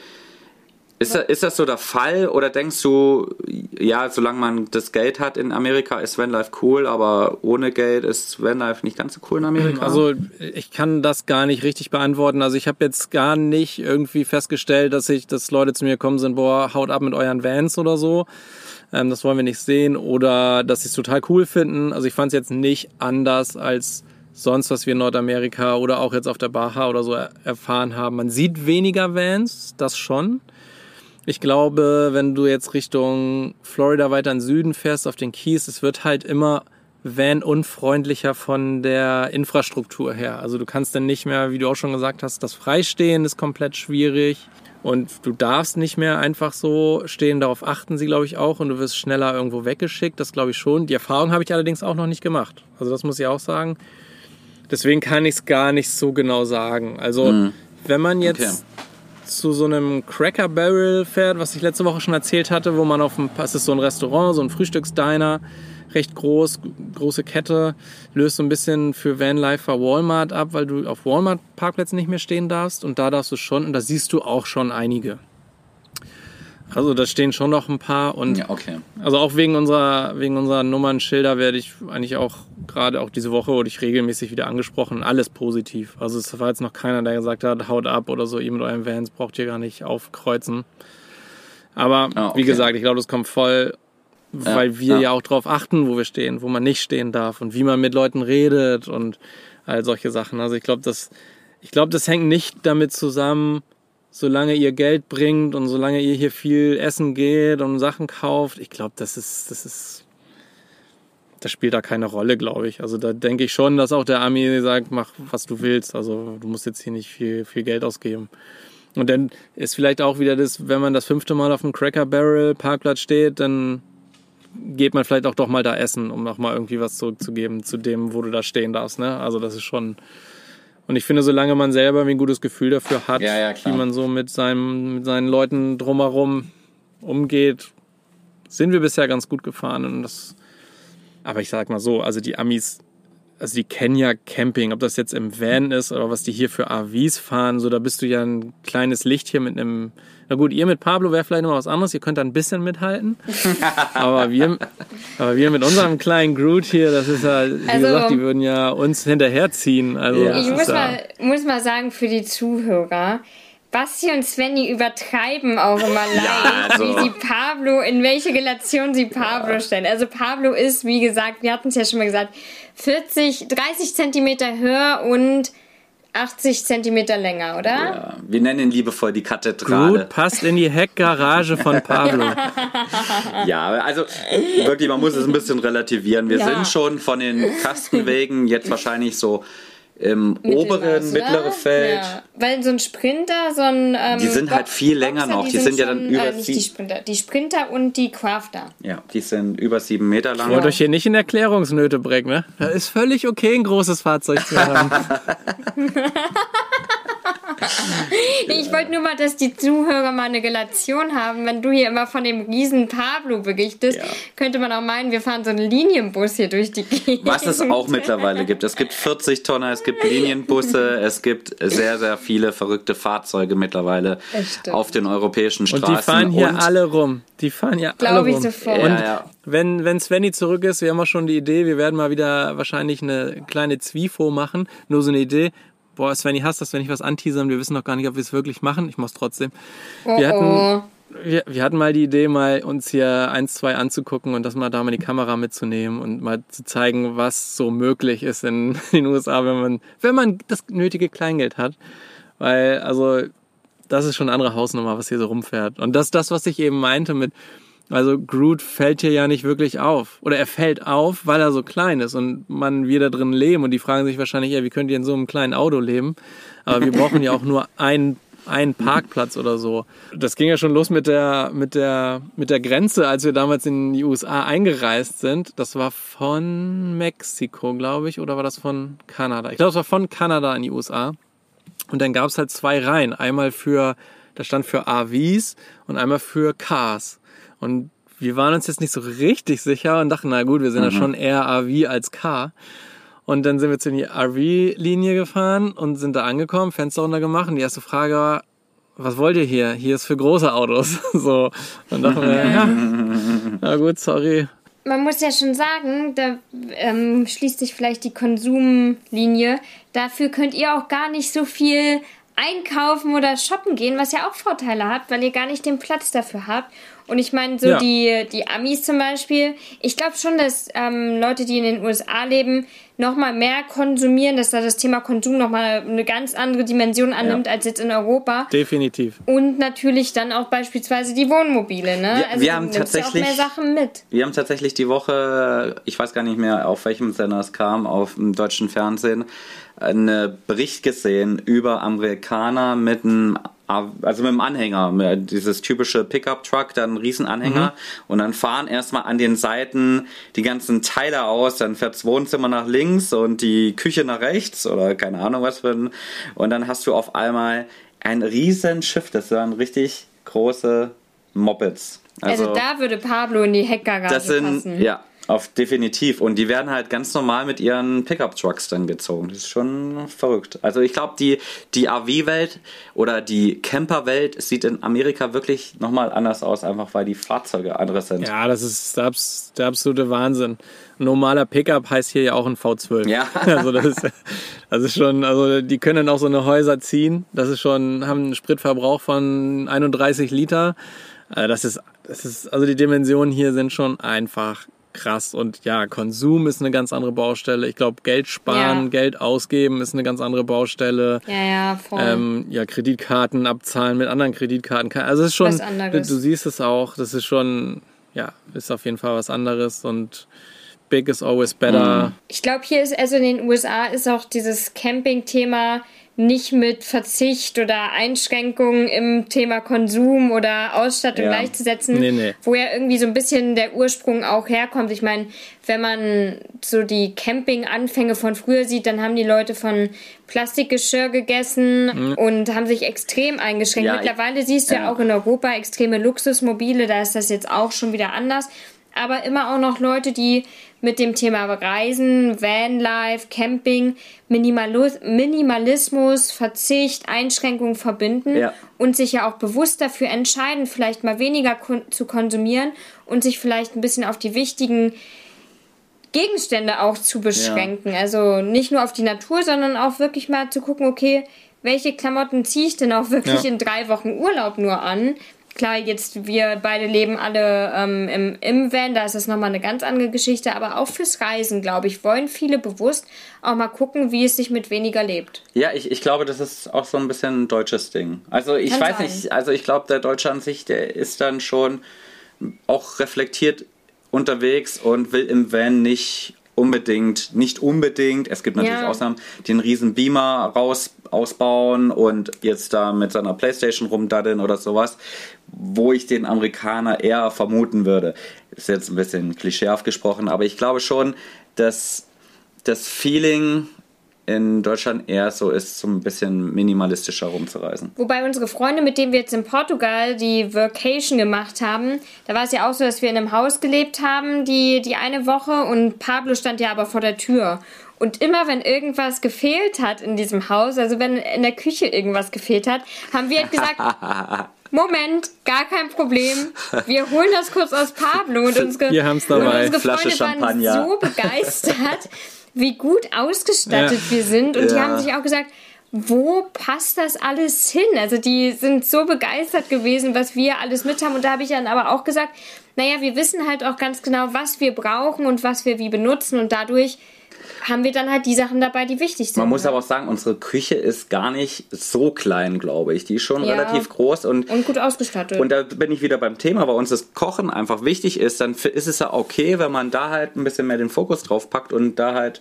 Ist, das- ist das so der Fall oder denkst du, ja, solange man das Geld hat in Amerika, ist Vanlife cool, aber ohne Geld ist Vanlife nicht ganz so cool in Amerika? Also ich kann das gar nicht richtig beantworten. Also ich habe jetzt gar nicht irgendwie festgestellt, dass ich, dass Leute zu mir kommen sind, boah, haut ab mit euren Vans oder so. Ähm, das wollen wir nicht sehen. Oder dass sie es total cool finden. Also ich fand es jetzt nicht anders als sonst, was wir in Nordamerika oder auch jetzt auf der Baja oder so er erfahren haben. Man sieht weniger Vans, das schon. Ich glaube, wenn du jetzt Richtung Florida weiter in den Süden fährst, auf den Keys, es wird halt immer van-unfreundlicher von der Infrastruktur her. Also du kannst dann nicht mehr, wie du auch schon gesagt hast, das Freistehen ist komplett schwierig. Und du darfst nicht mehr einfach so stehen, darauf achten sie, glaube ich, auch. Und du wirst schneller irgendwo weggeschickt, das glaube ich schon. Die Erfahrung habe ich allerdings auch noch nicht gemacht. Also das muss ich auch sagen. Deswegen kann ich es gar nicht so genau sagen. Also wenn man jetzt Okay. Zu so einem Cracker Barrel fährt, was ich letzte Woche schon erzählt hatte, wo man auf dem, es ist so ein Restaurant, so ein Frühstücksdiner, recht groß, große Kette, löst so ein bisschen für Vanlifer Walmart ab, weil du auf Walmart Parkplätzen nicht mehr stehen darfst und da darfst du schon und da siehst du auch schon einige. Also da stehen schon noch ein paar und ja, okay. also auch wegen unserer, wegen unserer Nummernschilder werde ich eigentlich auch gerade auch diese Woche wurde ich regelmäßig wieder angesprochen. Alles positiv. Also es war jetzt noch keiner, der gesagt hat, haut ab oder so, ihr mit euren Vans braucht ihr gar nicht aufkreuzen. Aber Ah, okay. wie gesagt, ich glaube, das kommt voll, weil wir ja. ja. auch drauf achten, wo wir stehen, wo man nicht stehen darf und wie man mit Leuten redet und all solche Sachen. Also ich glaube, das, ich glaube, das hängt nicht damit zusammen, solange ihr Geld bringt und solange ihr hier viel essen geht und Sachen kauft, ich glaube, das ist, das ist, das spielt da keine Rolle, glaube ich. Also da denke ich schon, dass auch der Ami sagt, mach was du willst. Also du musst jetzt hier nicht viel, viel Geld ausgeben. Und dann ist vielleicht auch wieder das, wenn man das fünfte Mal auf dem Cracker Barrel Parkplatz steht, dann geht man vielleicht auch doch mal da essen, um noch mal irgendwie was zurückzugeben zu dem, wo du da stehen darfst. Ne? Also das ist schon. Und ich finde, solange man selber ein gutes Gefühl dafür hat, Ja, ja, wie man so mit, seinem, mit seinen Leuten drumherum umgeht, sind wir bisher ganz gut gefahren. Und das, aber ich sag mal so, also die Amis, also die kennen ja Camping, ob das jetzt im Van ist oder was die hier für AVs fahren, so da bist du ja ein kleines Licht hier mit einem. Na gut, ihr mit Pablo wäre vielleicht noch was anderes, ihr könnt da ein bisschen mithalten. aber wir, aber wir mit unserem kleinen Groot hier, das ist ja, wie Also- gesagt, die würden ja uns hinterherziehen. Also Ja. Ich muss ja, mal, muss mal sagen für die Zuhörer, Basti und Svenny übertreiben auch immer leicht, also- wie sie Pablo, in welche Relation sie Pablo stellen. Also Pablo ist, wie gesagt, wir hatten es ja schon mal gesagt, 40, 30 Zentimeter höher und 80 Zentimeter länger, oder? Ja, wir nennen ihn liebevoll die Kathedrale. Groot passt in die Heckgarage von Pablo. Ja, also wirklich, man muss es ein bisschen relativieren. Wir Ja. sind schon von den Kastenwegen jetzt wahrscheinlich so im oberen, Mittelmaß, oder? mittleren Feld. Ja. Weil so ein Sprinter, so ein. Ähm, Die sind halt viel länger noch. Die sind ja dann über äh, nicht die Sprinter, die Sprinter und die Crafter. Ja, die sind über sieben Meter lang. Wollt euch hier nicht in Erklärungsnöte bringen, ne? Das ist völlig okay, ein großes Fahrzeug zu haben. Nee, Ich wollte nur mal, dass die Zuhörer mal eine Relation haben. Wenn du hier immer von dem riesen Pablo berichtest, Ja. könnte man auch meinen, wir fahren so einen Linienbus hier durch die Gegend. Was es auch mittlerweile gibt. Es gibt 40 Tonner, es gibt Linienbusse, es gibt sehr, sehr viele verrückte Fahrzeuge mittlerweile auf den europäischen Und Straßen. die fahren hier Und- alle rum. Die fahren ja alle Glaube ich rum. sofort. Und Ja, ja. wenn, wenn Svenny zurück ist, wir haben auch schon die Idee, wir werden mal wieder wahrscheinlich eine kleine Zwifo machen. Nur so eine Idee. Boah, Svenny hasst das, wenn ich was anteasern. Wir wissen noch gar nicht, ob wir es wirklich machen. Ich mach's trotzdem. Oh, Wir hatten, oh. wir, wir hatten mal die Idee, mal uns hier eins, zwei anzugucken und das mal da mal die Kamera mitzunehmen und mal zu zeigen, was so möglich ist in den USA, wenn man, wenn man das nötige Kleingeld hat. Weil, also, das ist schon eine andere Hausnummer, was hier so rumfährt. Und das ist das, was ich eben meinte mit, also Groot fällt hier ja nicht wirklich auf. Oder er fällt auf, weil er so klein ist und man wir da drin leben und die fragen sich wahrscheinlich, ja, wie könnt ihr in so einem kleinen Auto leben? Aber wir brauchen ja auch nur einen einen Parkplatz oder so. Das ging ja schon los mit der, mit der, mit der Grenze, als wir damals in die USA eingereist sind. Das war von Mexiko, glaube ich, oder war das von Kanada? Ich glaube, es war von Kanada in die USA. Und dann gab es halt zwei Reihen. Einmal für, da stand für RVs und einmal für Cars. Und wir waren uns jetzt nicht so richtig sicher und dachten, na gut, wir sind ja schon eher RV als Car. Und dann sind wir zu die RV-Linie gefahren und sind da angekommen, Fenster runter gemacht. Und die erste Frage war, was wollt ihr hier? Hier ist für große Autos. So. Und dachten wir, ja, na gut, sorry. Man muss ja schon sagen, da ähm, schließt sich vielleicht die Konsumlinie. Dafür könnt ihr auch gar nicht so viel einkaufen oder shoppen gehen, was ja auch Vorteile hat, weil ihr gar nicht den Platz dafür habt. Und ich meine, so Ja. die, die Amis zum Beispiel, ich glaube schon, dass ähm, Leute, die in den USA leben, nochmal mehr konsumieren, dass da das Thema Konsum nochmal eine ganz andere Dimension annimmt als jetzt in Europa. Definitiv. Und natürlich dann auch beispielsweise die Wohnmobile, ne? Wir- wir du haben ja auch tatsächlich- mehr Sachen mit. Wir haben tatsächlich die Woche, ich weiß gar nicht mehr, auf welchem Sender es kam, auf dem deutschen Fernsehen, einen Bericht gesehen über Amerikaner mit einem, also mit einem Anhänger, mit dieses typische Pickup-Truck, dann ein Riesenanhänger und dann fahren erstmal an den Seiten die ganzen Teile aus, dann fährt das Wohnzimmer nach links und die Küche nach rechts oder keine Ahnung was für ein, und dann hast du auf einmal ein riesen Schiff, das waren richtig große Mopeds. Also, da würde Pablo in die Heckgarage Das sind, passen. ja, auf definitiv. Und die werden halt ganz normal mit ihren Pickup-Trucks dann gezogen. Das ist schon verrückt. Also ich glaube, die, die RV-Welt oder die Camper-Welt sieht in Amerika wirklich nochmal anders aus, einfach weil die Fahrzeuge andere sind. Ja, das ist der, abs- der absolute Wahnsinn. Ein normaler Pickup heißt hier ja auch ein V12. Ja. Also das ist, das ist schon, also die können auch so eine Häuser ziehen. Das ist schon, haben einen Spritverbrauch von 31 Liter. Äh, Das ist, das ist, also die Dimensionen hier sind schon einfach krass. Und ja, Konsum ist eine ganz andere Baustelle. Ich glaube, Geld sparen, Ja. Geld ausgeben ist eine ganz andere Baustelle. Ja, ja, voll. Ähm, ja, Kreditkarten abzahlen mit anderen Kreditkarten. Also es ist schon, du, du siehst es auch, das ist schon, ja, ist auf jeden Fall was anderes und big is always better. Ich glaube, hier ist, also in den USA ist auch dieses Camping-Thema nicht mit Verzicht oder Einschränkungen im Thema Konsum oder Ausstattung Ja. gleichzusetzen, Nee, nee. wo ja irgendwie so ein bisschen der Ursprung auch herkommt. Ich meine, wenn man so die Camping-Anfänge von früher sieht, dann haben die Leute von Plastikgeschirr gegessen und haben sich extrem eingeschränkt. Ja, Mittlerweile siehst du ja ja. auch in Europa extreme Luxusmobile, da ist das jetzt auch schon wieder anders. Aber immer auch noch Leute, die mit dem Thema Reisen, Vanlife, Camping, Minimalu- Minimalismus, Verzicht, Einschränkungen verbinden Ja. und sich ja auch bewusst dafür entscheiden, vielleicht mal weniger kon zu konsumieren und sich vielleicht ein bisschen auf die wichtigen Gegenstände auch zu beschränken. Also nicht nur auf die Natur, sondern auch wirklich mal zu gucken, okay, welche Klamotten ziehe ich denn auch wirklich Ja. in drei Wochen Urlaub nur an? Klar, jetzt wir beide leben alle ähm, im, im Van, da ist das nochmal eine ganz andere Geschichte, aber auch fürs Reisen, glaube ich, wollen viele bewusst auch mal gucken, wie es sich mit weniger lebt. Ja, ich, ich glaube, das ist auch so ein bisschen ein deutsches Ding. Also ich Kann weiß sein. nicht, also ich glaube, der Deutsche an sich, der ist dann schon auch reflektiert unterwegs und will im Van nicht unbedingt, nicht unbedingt, es gibt natürlich Ja. Ausnahmen, den riesen Beamer raus ausbauen und jetzt da mit seiner Playstation rumdaddeln oder sowas, wo ich den Amerikaner eher vermuten würde. Ist jetzt ein bisschen klischeehaft gesprochen, aber ich glaube schon, dass das Feeling in Deutschland eher so ist, so ein bisschen minimalistischer rumzureisen. Wobei unsere Freunde, mit denen wir jetzt in Portugal die Vacation gemacht haben, da war es ja auch so, dass wir in einem Haus gelebt haben, die, die eine Woche und Pablo stand ja aber vor der Tür. Und immer wenn irgendwas gefehlt hat in diesem Haus, also wenn in der Küche irgendwas gefehlt hat, haben wir halt gesagt, Moment, gar kein Problem. Wir holen das kurz aus Pablo und unsere, Wir und unsere Flasche Freunde waren so begeistert, wie gut ausgestattet Ja. wir sind. Und die Ja. haben sich auch gesagt, wo passt das alles hin? Also die sind so begeistert gewesen, was wir alles mit haben. Und da habe ich dann aber auch gesagt, naja, wir wissen halt auch ganz genau, was wir brauchen und was wir wie benutzen. Und dadurch haben wir dann halt die Sachen dabei, die wichtig sind. Man muss ne? aber auch sagen, unsere Küche ist gar nicht so klein, glaube ich. Die ist schon Ja. relativ groß und und gut ausgestattet. Und da bin ich wieder beim Thema, bei uns das Kochen einfach wichtig ist, dann ist es ja okay, wenn man da halt ein bisschen mehr den Fokus drauf packt und da halt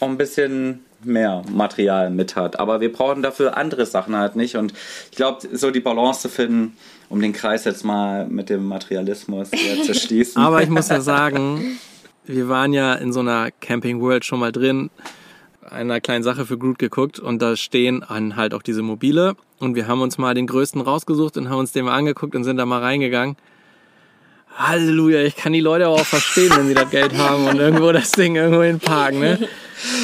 auch ein bisschen mehr Material mit hat. Aber wir brauchen dafür andere Sachen halt nicht. Und ich glaube, so die Balance zu finden, um den Kreis jetzt mal mit dem Materialismus zu schließen. Aber ich muss ja sagen, wir waren ja in so einer Camping World schon mal drin, einer kleinen Sache für Groot geguckt und da stehen an halt auch diese Mobile und wir haben uns mal den größten rausgesucht und haben uns den mal angeguckt und sind da mal reingegangen. Halleluja, ich kann die Leute aber auch verstehen, wenn sie das Geld haben und irgendwo das Ding irgendwo hinparken, ne?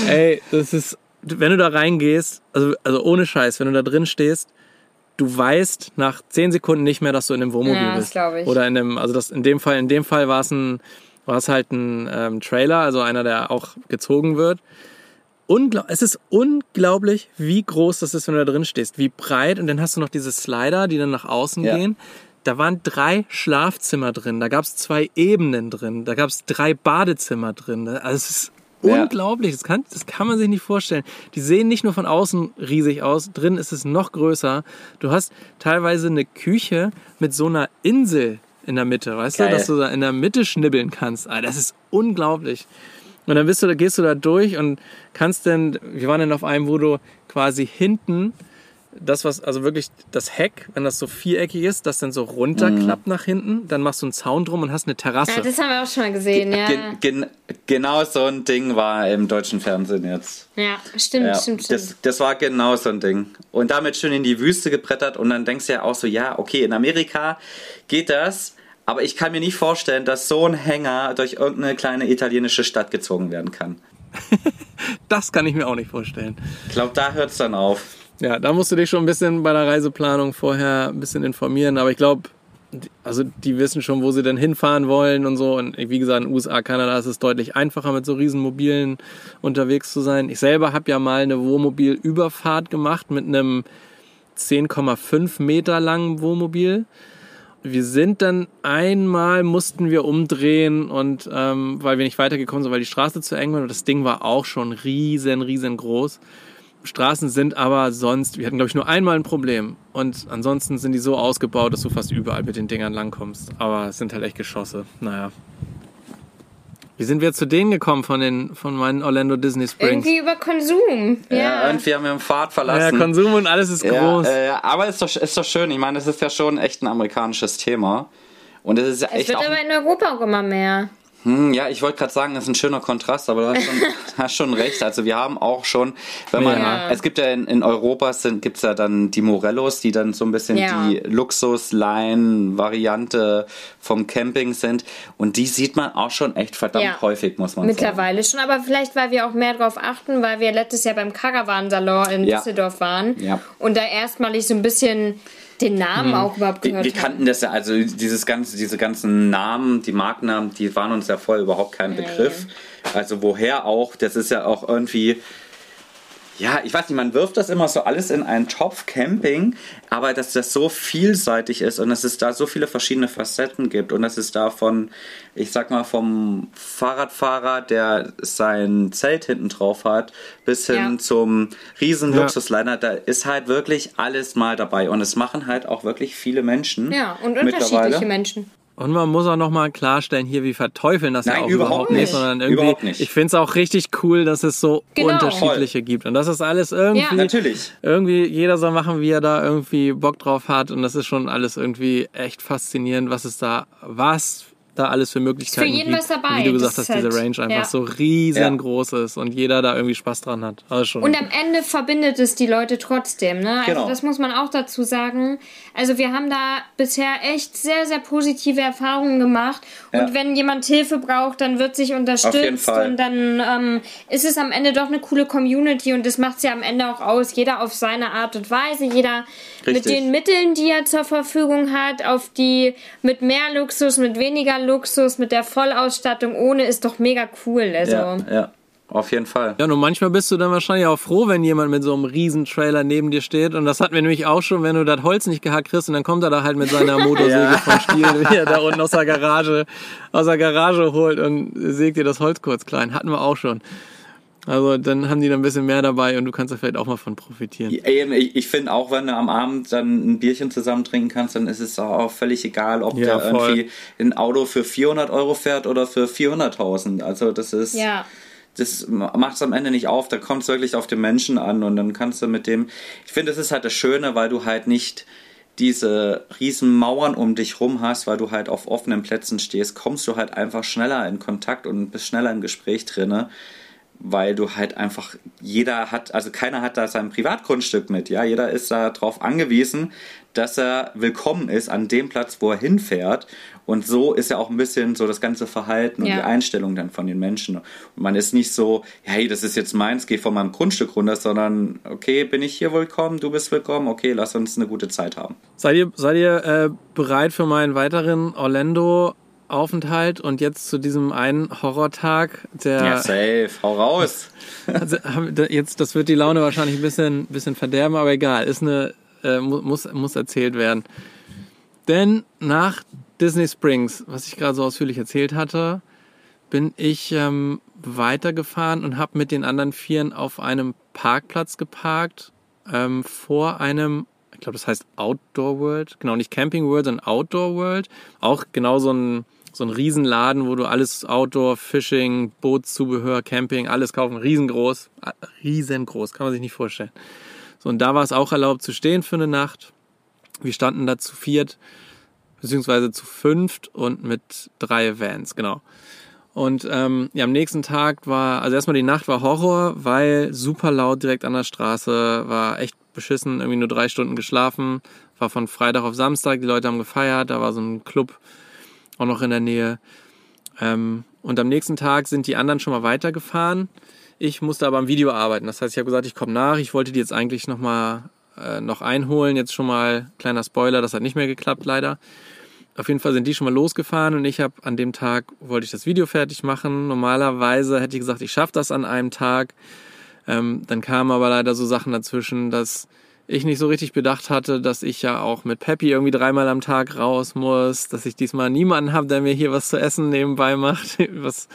Ey, das ist, wenn du da reingehst, also, also ohne Scheiß, wenn du da drin stehst, du weißt nach zehn Sekunden nicht mehr, dass du in einem Wohnmobil Ja, das bist. glaub ich. Oder in einem, also das in dem Fall, in dem Fall war es ein, war es halt ein ähm, Trailer, also einer, der auch gezogen wird. Unglaub es ist unglaublich, wie groß das ist, wenn du da drin stehst, wie breit. Und dann hast du noch diese Slider, die dann nach außen Ja. gehen. Da waren drei Schlafzimmer drin, da gab es zwei Ebenen drin, da gab es drei Badezimmer drin. Also es ist Ja. unglaublich, das kann, das kann man sich nicht vorstellen. Die sehen nicht nur von außen riesig aus, drin ist es noch größer. Du hast teilweise eine Küche mit so einer Insel in der Mitte, weißt Geil. du, dass du da in der Mitte schnibbeln kannst. Ah, das ist unglaublich. Und dann bist du, da gehst du da durch und kannst dann, wir waren dann auf einem, wo du quasi hinten das, was, also wirklich das Heck, wenn das so viereckig ist, das dann so runterklappt nach hinten, dann machst du einen Zaun drum und hast eine Terrasse. Ja, das haben wir auch schon mal gesehen, ja. Gen, gen, genau so ein Ding war im deutschen Fernsehen jetzt. Ja, stimmt, Ja, stimmt, stimmt. das, das war genau so ein Ding. Und damit schön in die Wüste gebrettert und dann denkst du ja auch so, ja, okay, in Amerika geht das, aber ich kann mir nicht vorstellen, dass so ein Hänger durch irgendeine kleine italienische Stadt gezogen werden kann. Das kann ich mir auch nicht vorstellen. Ich glaube, da hört es dann auf. Ja, da musst du dich schon ein bisschen bei der Reiseplanung vorher ein bisschen informieren. Aber ich glaube, also die wissen schon, wo sie denn hinfahren wollen und so. Und wie gesagt, in USA, Kanada ist es deutlich einfacher, mit so Riesenmobilen unterwegs zu sein. Ich selber habe ja mal eine Wohnmobilüberfahrt gemacht mit einem 10,5 Meter langen Wohnmobil. Wir sind dann einmal, mussten wir umdrehen und ähm, weil wir nicht weitergekommen sind, weil die Straße zu eng war und das Ding war auch schon riesen, riesengroß. Straßen sind aber sonst, wir hatten glaube ich nur einmal ein Problem und ansonsten sind die so ausgebaut, dass du fast überall mit den Dingern langkommst. Aber es sind halt echt Geschosse. Naja. Wie sind wir zu denen gekommen von den von meinen Orlando Disney Springs? Irgendwie über Konsum. Ja. Ja. irgendwie haben wir den Pfad Ja, verlassen. Konsum und alles ist Ja, groß. äh, aber ist doch, ist doch schön. Ich meine, das ist ja schon echt ein amerikanisches Thema. Und es ist ja es echt wird auch. aber in Europa auch immer mehr. Hm, ja, ich wollte gerade sagen, das ist ein schöner Kontrast, aber du hast schon, hast schon recht. Also wir haben auch schon, wenn man, Ja. es gibt ja in, in Europa sind, gibt's ja dann die Morellos, die dann so ein bisschen Ja. die Luxus-Line-Variante vom Camping sind. Und die sieht man auch schon echt verdammt Ja. häufig, muss man sagen. Mittlerweile schon, aber vielleicht, weil wir auch mehr darauf achten, weil wir letztes Jahr beim Caravan-Salon in. Düsseldorf waren Ja. und da erstmalig so ein bisschen den Namen auch überhaupt gehört wir kannten das ja, also dieses ganze, diese ganzen Namen, die Markennamen, die waren uns ja vorher überhaupt kein Begriff. Also woher auch, das ist ja auch irgendwie, ja, ich weiß nicht, man wirft das immer so alles in einen Topf Camping, aber dass das so vielseitig ist und dass es da so viele verschiedene Facetten gibt und dass es da von, ich sag mal, vom Fahrradfahrer, der sein Zelt hinten drauf hat, bis hin Ja. zum riesen Ja. Luxusliner, da ist halt wirklich alles mal dabei und es machen halt auch wirklich viele Menschen. ja, und unterschiedliche. Menschen. Und man muss auch nochmal klarstellen, hier, wir verteufeln das ja Nein, auch überhaupt nicht, sondern irgendwie, Überhaupt nicht. ich finde es auch richtig cool, dass es so Genau. unterschiedliche gibt. Und das ist alles irgendwie, Ja. Natürlich. irgendwie, jeder soll machen, wie er da irgendwie Bock drauf hat. Und das ist schon alles irgendwie echt faszinierend, was es da, was da alles für Möglichkeiten jeden gibt. was dabei. Und Wie du gesagt Das hast, ist diese halt- Range einfach ja. so riesengroß ist und jeder da irgendwie Spaß dran hat. Also schon. Und am Ende verbindet es die Leute trotzdem, ne? Also Genau. das muss man auch dazu sagen. Also wir haben da bisher echt sehr, sehr positive Erfahrungen gemacht. Und Ja. wenn jemand Hilfe braucht, dann wird sich jeden unterstützt Fall. und dann ähm, ist es am Ende doch eine coole Community und das macht es ja am Ende auch aus. Jeder auf seine Art und Weise, jeder mit Richtig. den Mitteln, die er zur Verfügung hat, auf die mit mehr Luxus, mit weniger Luxus, mit der Vollausstattung ohne, ist doch mega cool. Also. Ja, ja, auf jeden Fall. Ja, und manchmal bist du dann wahrscheinlich auch froh, wenn jemand mit so einem riesen Trailer neben dir steht. Und das hatten wir nämlich auch schon, wenn du das Holz nicht gehackt kriegst und dann kommt er da halt mit seiner Motorsäge Ja. vom Stiel, wie er da unten aus der Garage, aus der Garage holt und sägt dir das Holz kurz klein. Hatten wir auch schon. Also dann haben die dann ein bisschen mehr dabei und du kannst da vielleicht auch mal von profitieren. Eben, ich, ich finde auch, wenn du am Abend dann ein Bierchen zusammen trinken kannst, dann ist es auch völlig egal, ob Ja, der voll. irgendwie ein Auto für 400 Euro fährt oder für 400.000. Also das ist, Ja. das macht es am Ende nicht auf. Da kommt es wirklich auf den Menschen an und dann kannst du mit dem. Ich finde, das ist halt das Schöne, weil du halt nicht diese riesen Mauern um dich rum hast, weil du halt auf offenen Plätzen stehst, kommst du halt einfach schneller in Kontakt und bist schneller im Gespräch drinne. Weil du halt einfach, jeder hat, also keiner hat da sein Privatgrundstück mit, ja, jeder ist da drauf angewiesen, dass er willkommen ist an dem Platz, wo er hinfährt. Und so ist ja auch ein bisschen so das ganze Verhalten und Ja. die Einstellung dann von den Menschen. Und man ist nicht so, hey, das ist jetzt meins, geh von meinem Grundstück runter, sondern okay, bin ich hier willkommen, du bist willkommen, okay, lass uns eine gute Zeit haben. Seid ihr, seid ihr äh, bereit für meinen weiteren Orlando-Aufenthalt und jetzt zu diesem einen Horrortag, der Ja, safe, hau raus. Also, jetzt, das wird die Laune wahrscheinlich ein bisschen, bisschen verderben, aber egal, ist eine, äh, mu- muss, muss erzählt werden. Denn nach Disney Springs, was ich gerade so ausführlich erzählt hatte, bin ich ähm, weitergefahren und habe mit den anderen Vieren auf einem Parkplatz geparkt, ähm, vor einem, ich glaube, das heißt Outdoor World, genau, nicht Camping World, sondern Outdoor World. Auch genau so ein, so ein Riesenladen, wo du alles Outdoor, Fishing, Bootszubehör, Camping, alles kaufen, riesengroß, riesengroß, kann man sich nicht vorstellen. So, und da war es auch erlaubt zu stehen für eine Nacht. Wir standen da zu viert, beziehungsweise zu fünft und mit drei Vans, genau. Und ähm, ja, am nächsten Tag war, also erstmal die Nacht war Horror, weil super laut direkt an der Straße, war echt beschissen, irgendwie nur drei Stunden geschlafen, war von Freitag auf Samstag, die Leute haben gefeiert, da war so ein Club auch noch in der Nähe. Ähm, und am nächsten Tag sind die anderen schon mal weitergefahren. Ich musste aber am Video arbeiten. Das heißt, ich habe gesagt, ich komme nach. Ich wollte die jetzt eigentlich noch mal äh, noch einholen. Jetzt schon mal kleiner Spoiler, das hat nicht mehr geklappt leider. Auf jeden Fall sind die schon mal losgefahren und ich habe an dem Tag wollte ich das Video fertig machen. Normalerweise hätte ich gesagt, ich schaffe das an einem Tag. Ähm, dann kamen aber leider so Sachen dazwischen, dass ich nicht so richtig bedacht hatte, dass ich ja auch mit Peppy irgendwie dreimal am Tag raus muss, dass ich diesmal niemanden habe, der mir hier was zu essen nebenbei macht, was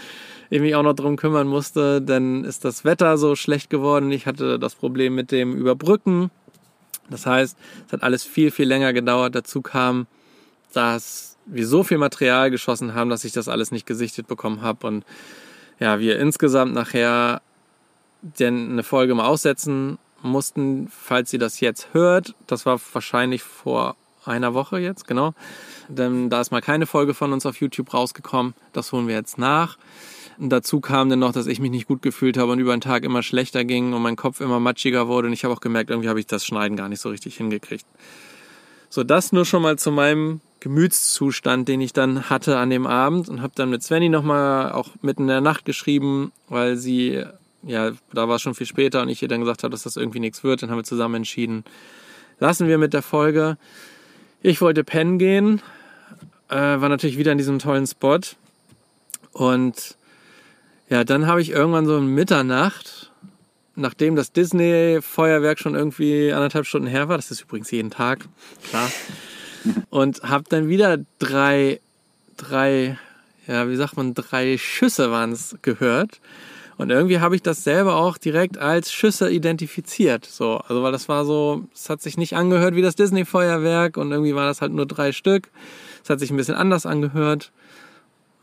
ich mich auch noch drum kümmern musste. Dann ist das Wetter so schlecht geworden. Ich hatte das Problem mit dem Überbrücken. Das heißt, es hat alles viel, viel länger gedauert. Dazu kam, dass wir so viel Material geschossen haben, dass ich das alles nicht gesichtet bekommen habe. Und ja, wir insgesamt nachher denn eine Folge mal aussetzen mussten, falls ihr das jetzt hört. Das war wahrscheinlich vor einer Woche jetzt, genau. Denn da ist mal keine Folge von uns auf YouTube rausgekommen. Das holen wir jetzt nach. Und dazu kam dann noch, dass ich mich nicht gut gefühlt habe und über den Tag immer schlechter ging und mein Kopf immer matschiger wurde. Und ich habe auch gemerkt, irgendwie habe ich das Schneiden gar nicht so richtig hingekriegt. So, das nur schon mal zu meinem Gemütszustand, den ich dann hatte an dem Abend und habe dann mit Svenny nochmal auch mitten in der Nacht geschrieben, weil sie, ja, da war es schon viel später und ich ihr dann gesagt habe, dass das irgendwie nichts wird. Dann haben wir zusammen entschieden, lassen wir mit der Folge. Ich wollte pennen gehen, äh, war natürlich wieder in diesem tollen Spot und ja, dann habe ich irgendwann so um Mitternacht, nachdem das Disney-Feuerwerk schon irgendwie anderthalb Stunden her war, das ist übrigens jeden Tag, klar, und habe dann wieder drei, drei, ja, wie sagt man, drei Schüsse waren es gehört. Und irgendwie habe ich das selber auch direkt als Schüsse identifiziert. So, also weil das war so, es hat sich nicht angehört wie das Disney-Feuerwerk und irgendwie war das halt nur drei Stück. Es hat sich ein bisschen anders angehört.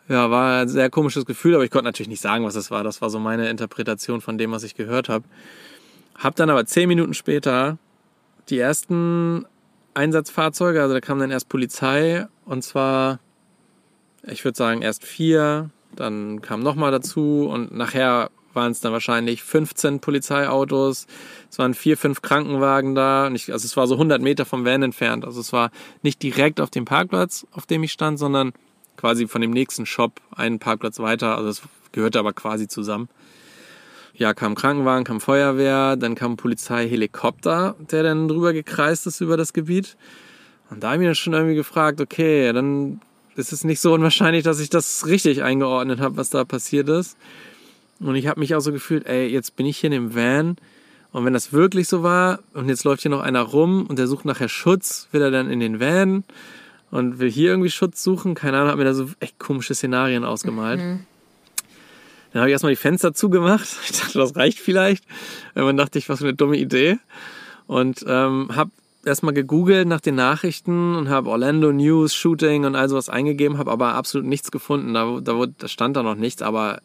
Ja, war ein sehr komisches Gefühl, aber ich konnte natürlich nicht sagen, was das war. Das war so meine Interpretation von dem, was ich gehört habe. Hab dann aber zehn Minuten später die ersten Einsatzfahrzeuge, also da kam dann erst Polizei und zwar, ich würde sagen, erst vier, dann kam nochmal dazu und nachher waren es dann wahrscheinlich 15 Polizeiautos, es waren vier, fünf Krankenwagen da, und ich, also es war so 100 Meter vom Van entfernt, also es war nicht direkt auf dem Parkplatz, auf dem ich stand, sondern quasi von dem nächsten Shop einen Parkplatz weiter, also es gehörte aber quasi zusammen. Ja, kam Krankenwagen, kam Feuerwehr, dann kam Polizeihelikopter, der dann drüber gekreist ist über das Gebiet. Und da habe ich mich dann schon irgendwie gefragt, okay, dann ist es nicht so unwahrscheinlich, dass ich das richtig eingeordnet habe, was da passiert ist. Und ich habe mich auch so gefühlt, ey, jetzt bin ich hier in dem Van und wenn das wirklich so war und jetzt läuft hier noch einer rum und der sucht nachher Schutz, will er dann in den Van und will hier irgendwie Schutz suchen, keine Ahnung, hat mir da so echt komische Szenarien ausgemalt. Dann habe ich erstmal die Fenster zugemacht. Ich dachte, das reicht vielleicht. Irgendwann dachte ich, was für eine dumme Idee. Und ähm, habe erstmal gegoogelt nach den Nachrichten und habe Orlando News, Shooting und all sowas eingegeben, habe aber absolut nichts gefunden. Da, da, da stand da noch nichts, aber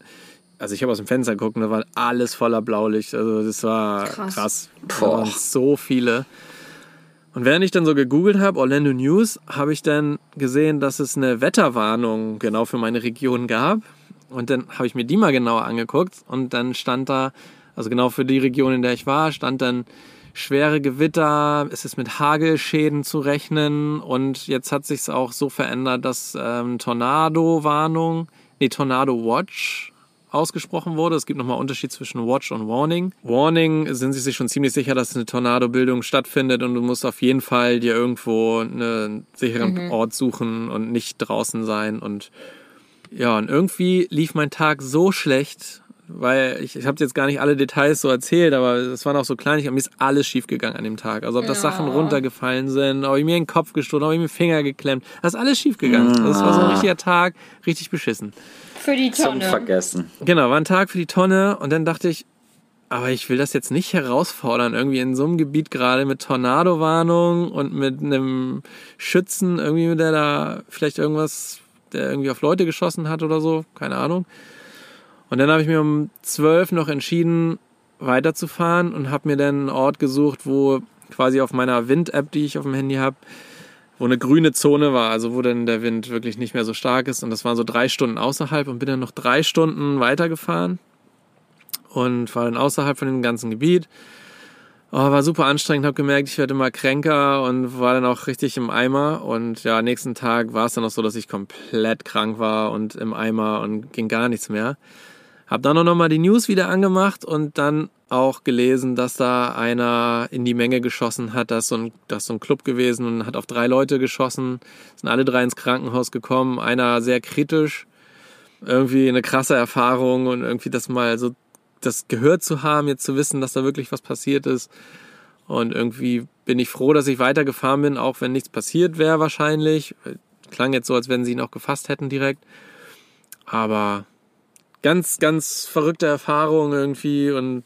also ich habe aus dem Fenster geguckt und da war alles voller Blaulicht. Also das war krass. Krass. Da waren so viele. Und während ich dann so gegoogelt habe, Orlando News, habe ich dann gesehen, dass es eine Wetterwarnung genau für meine Region gab. Und dann habe ich mir die mal genauer angeguckt und dann stand da, also genau für die Region, in der ich war, stand dann schwere Gewitter, es ist mit Hagelschäden zu rechnen und jetzt hat sich es auch so verändert, dass ähm, Tornado-Warnung, nee, Tornado-Watch ausgesprochen wurde. Es gibt nochmal Unterschied zwischen Watch und Warning. Warning sind sie sich schon ziemlich sicher, dass eine Tornado-Bildung stattfindet und du musst auf jeden Fall dir irgendwo einen sicheren mhm. Ort suchen und nicht draußen sein und ja, und irgendwie lief mein Tag so schlecht, weil ich, ich habe jetzt gar nicht alle Details so erzählt, aber es waren auch so klein, mir ist alles schief gegangen an dem Tag. Also ob das ja. Sachen runtergefallen sind, ob ich mir den Kopf gestoßen, ob ich mir den Finger geklemmt, das ist alles schief gegangen. Ja. Das war so ein richtiger Tag, richtig beschissen. Für die Tonne. Zum Vergessen. Genau, war ein Tag für die Tonne und dann dachte ich, aber ich will das jetzt nicht herausfordern, irgendwie in so einem Gebiet gerade mit Tornado-Warnung und mit einem Schützen, irgendwie, der da vielleicht irgendwas, der irgendwie auf Leute geschossen hat oder so, keine Ahnung. Und dann habe ich mir um zwölf noch entschieden, weiterzufahren und habe mir dann einen Ort gesucht, wo quasi auf meiner Wind-App, die ich auf dem Handy habe, wo eine grüne Zone war, also wo dann der Wind wirklich nicht mehr so stark ist. Und das waren so drei Stunden außerhalb und bin dann noch drei Stunden weitergefahren und war dann außerhalb von dem ganzen Gebiet. Oh, war super anstrengend, habe gemerkt, ich werde immer kränker und war dann auch richtig im Eimer. Und ja, nächsten Tag war es dann auch so, dass ich komplett krank war und im Eimer und ging gar nichts mehr. Hab dann auch nochmal die News wieder angemacht und dann auch gelesen, dass da einer in die Menge geschossen hat. Das ist so ein, das ist so ein Club gewesen und hat auf drei Leute geschossen. Sind alle drei ins Krankenhaus gekommen. Einer sehr kritisch. Irgendwie eine krasse Erfahrung und irgendwie das mal so das gehört zu haben, jetzt zu wissen, dass da wirklich was passiert ist. Und irgendwie bin ich froh, dass ich weitergefahren bin, auch wenn nichts passiert wäre wahrscheinlich. Klang jetzt so, als wenn sie ihn auch gefasst hätten direkt. Aber ganz, ganz verrückte Erfahrung irgendwie und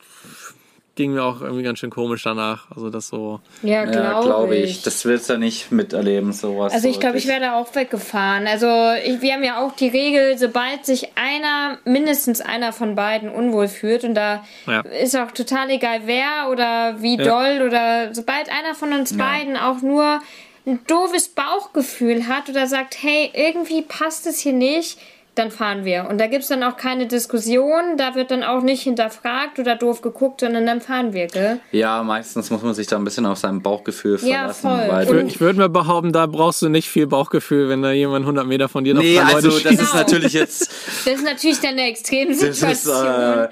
ging mir auch irgendwie ganz schön komisch danach. Also das so. Ja, glaube ja, glaub ich. ich. Das willst du nicht miterleben, sowas. Also ich glaube, ich wäre da auch weggefahren. Also ich, wir haben ja auch die Regel, sobald sich einer, mindestens einer von beiden unwohl fühlt und da ja. ist auch total egal wer oder wie ja. doll oder sobald einer von uns beiden auch nur ein doofes Bauchgefühl hat oder sagt, hey, irgendwie passt es hier nicht, dann fahren wir. Und da gibt es dann auch keine Diskussion, da wird dann auch nicht hinterfragt oder doof geguckt, sondern dann fahren wir, gell? Ja, meistens muss man sich da ein bisschen auf sein Bauchgefühl verlassen. Ja, voll. ich würde mir behaupten, da brauchst du nicht viel Bauchgefühl, wenn da jemand 100 Meter von dir noch nee, paar also, das ist genau. natürlich jetzt... das ist natürlich dann eine Extremsituation. Ist, äh,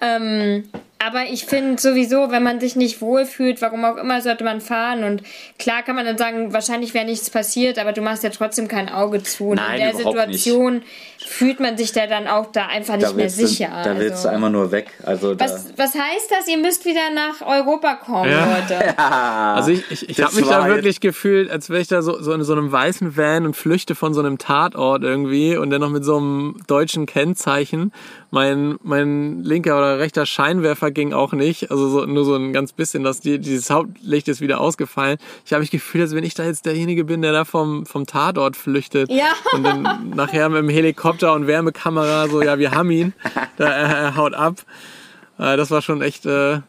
ähm, aber ich finde sowieso, wenn man sich nicht wohlfühlt, warum auch immer, sollte man fahren. Und klar kann man dann sagen, wahrscheinlich wäre nichts passiert, aber du machst ja trotzdem kein Auge zu. Und Nein, in der Situation nicht. Fühlt man sich da dann auch da einfach nicht da mehr sicher. Du, da willst also. du einmal nur weg. Also was, was heißt das? Ihr müsst wieder nach Europa kommen, ja. Leute. Ja, also ich, ich, ich habe mich da wirklich gefühlt, als wäre ich da so, so in so einem weißen Van und flüchte von so einem Tatort irgendwie und dann noch mit so einem deutschen Kennzeichen mein, mein linker oder rechter Scheinwerfer ging auch nicht. Also so, nur so ein ganz bisschen, dass die, dieses Hauptlicht ist wieder ausgefallen. Ich habe mich gefühlt, als wenn ich da jetzt derjenige bin, der da vom, vom Tatort flüchtet. Ja. Und dann nachher mit dem Helikopter und Wärmekamera so, ja, wir haben ihn. Da, er, er haut ab. Äh, das war schon echt, äh,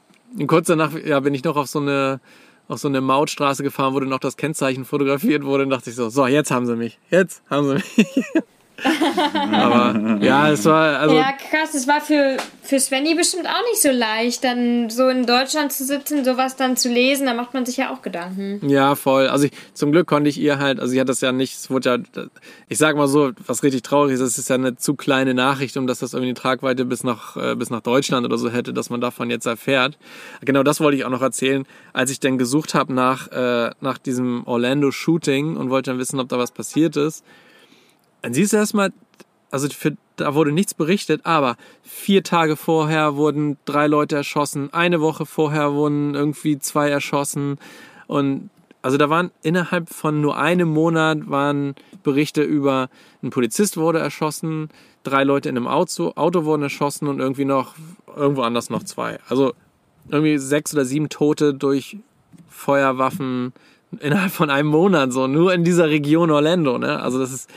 kurz danach, ja, bin ich noch auf so eine, auf so eine Mautstraße gefahren, wo dann noch das Kennzeichen fotografiert wurde und dachte ich so, so, jetzt haben sie mich. Jetzt haben sie mich. Aber ja, es war also. Ja, krass, es war für, für Svenny bestimmt auch nicht so leicht, dann so in Deutschland zu sitzen, sowas dann zu lesen, da macht man sich ja auch Gedanken. Ja, voll. Also ich, zum Glück konnte ich ihr halt, also sie hat das ja nicht, es wurde ja, ich sag mal so, was richtig traurig ist, es ist ja eine zu kleine Nachricht, um dass das irgendwie eine Tragweite bis nach, äh, bis nach Deutschland oder so hätte, dass man davon jetzt erfährt. Genau das wollte ich auch noch erzählen, als ich dann gesucht habe nach, äh, nach diesem Orlando-Shooting und wollte dann wissen, ob da was passiert ist dann siehst du erstmal, also für, da wurde nichts berichtet, aber vier Tage vorher wurden drei Leute erschossen, eine Woche vorher wurden irgendwie zwei erschossen und also da waren innerhalb von nur einem Monat waren Berichte über ein Polizist wurde erschossen, drei Leute in einem Auto, Auto wurden erschossen und irgendwie noch irgendwo anders noch zwei. Also irgendwie sechs oder sieben Tote durch Feuerwaffen, innerhalb von einem Monat, so nur in dieser Region Orlando, ne? Also das ist,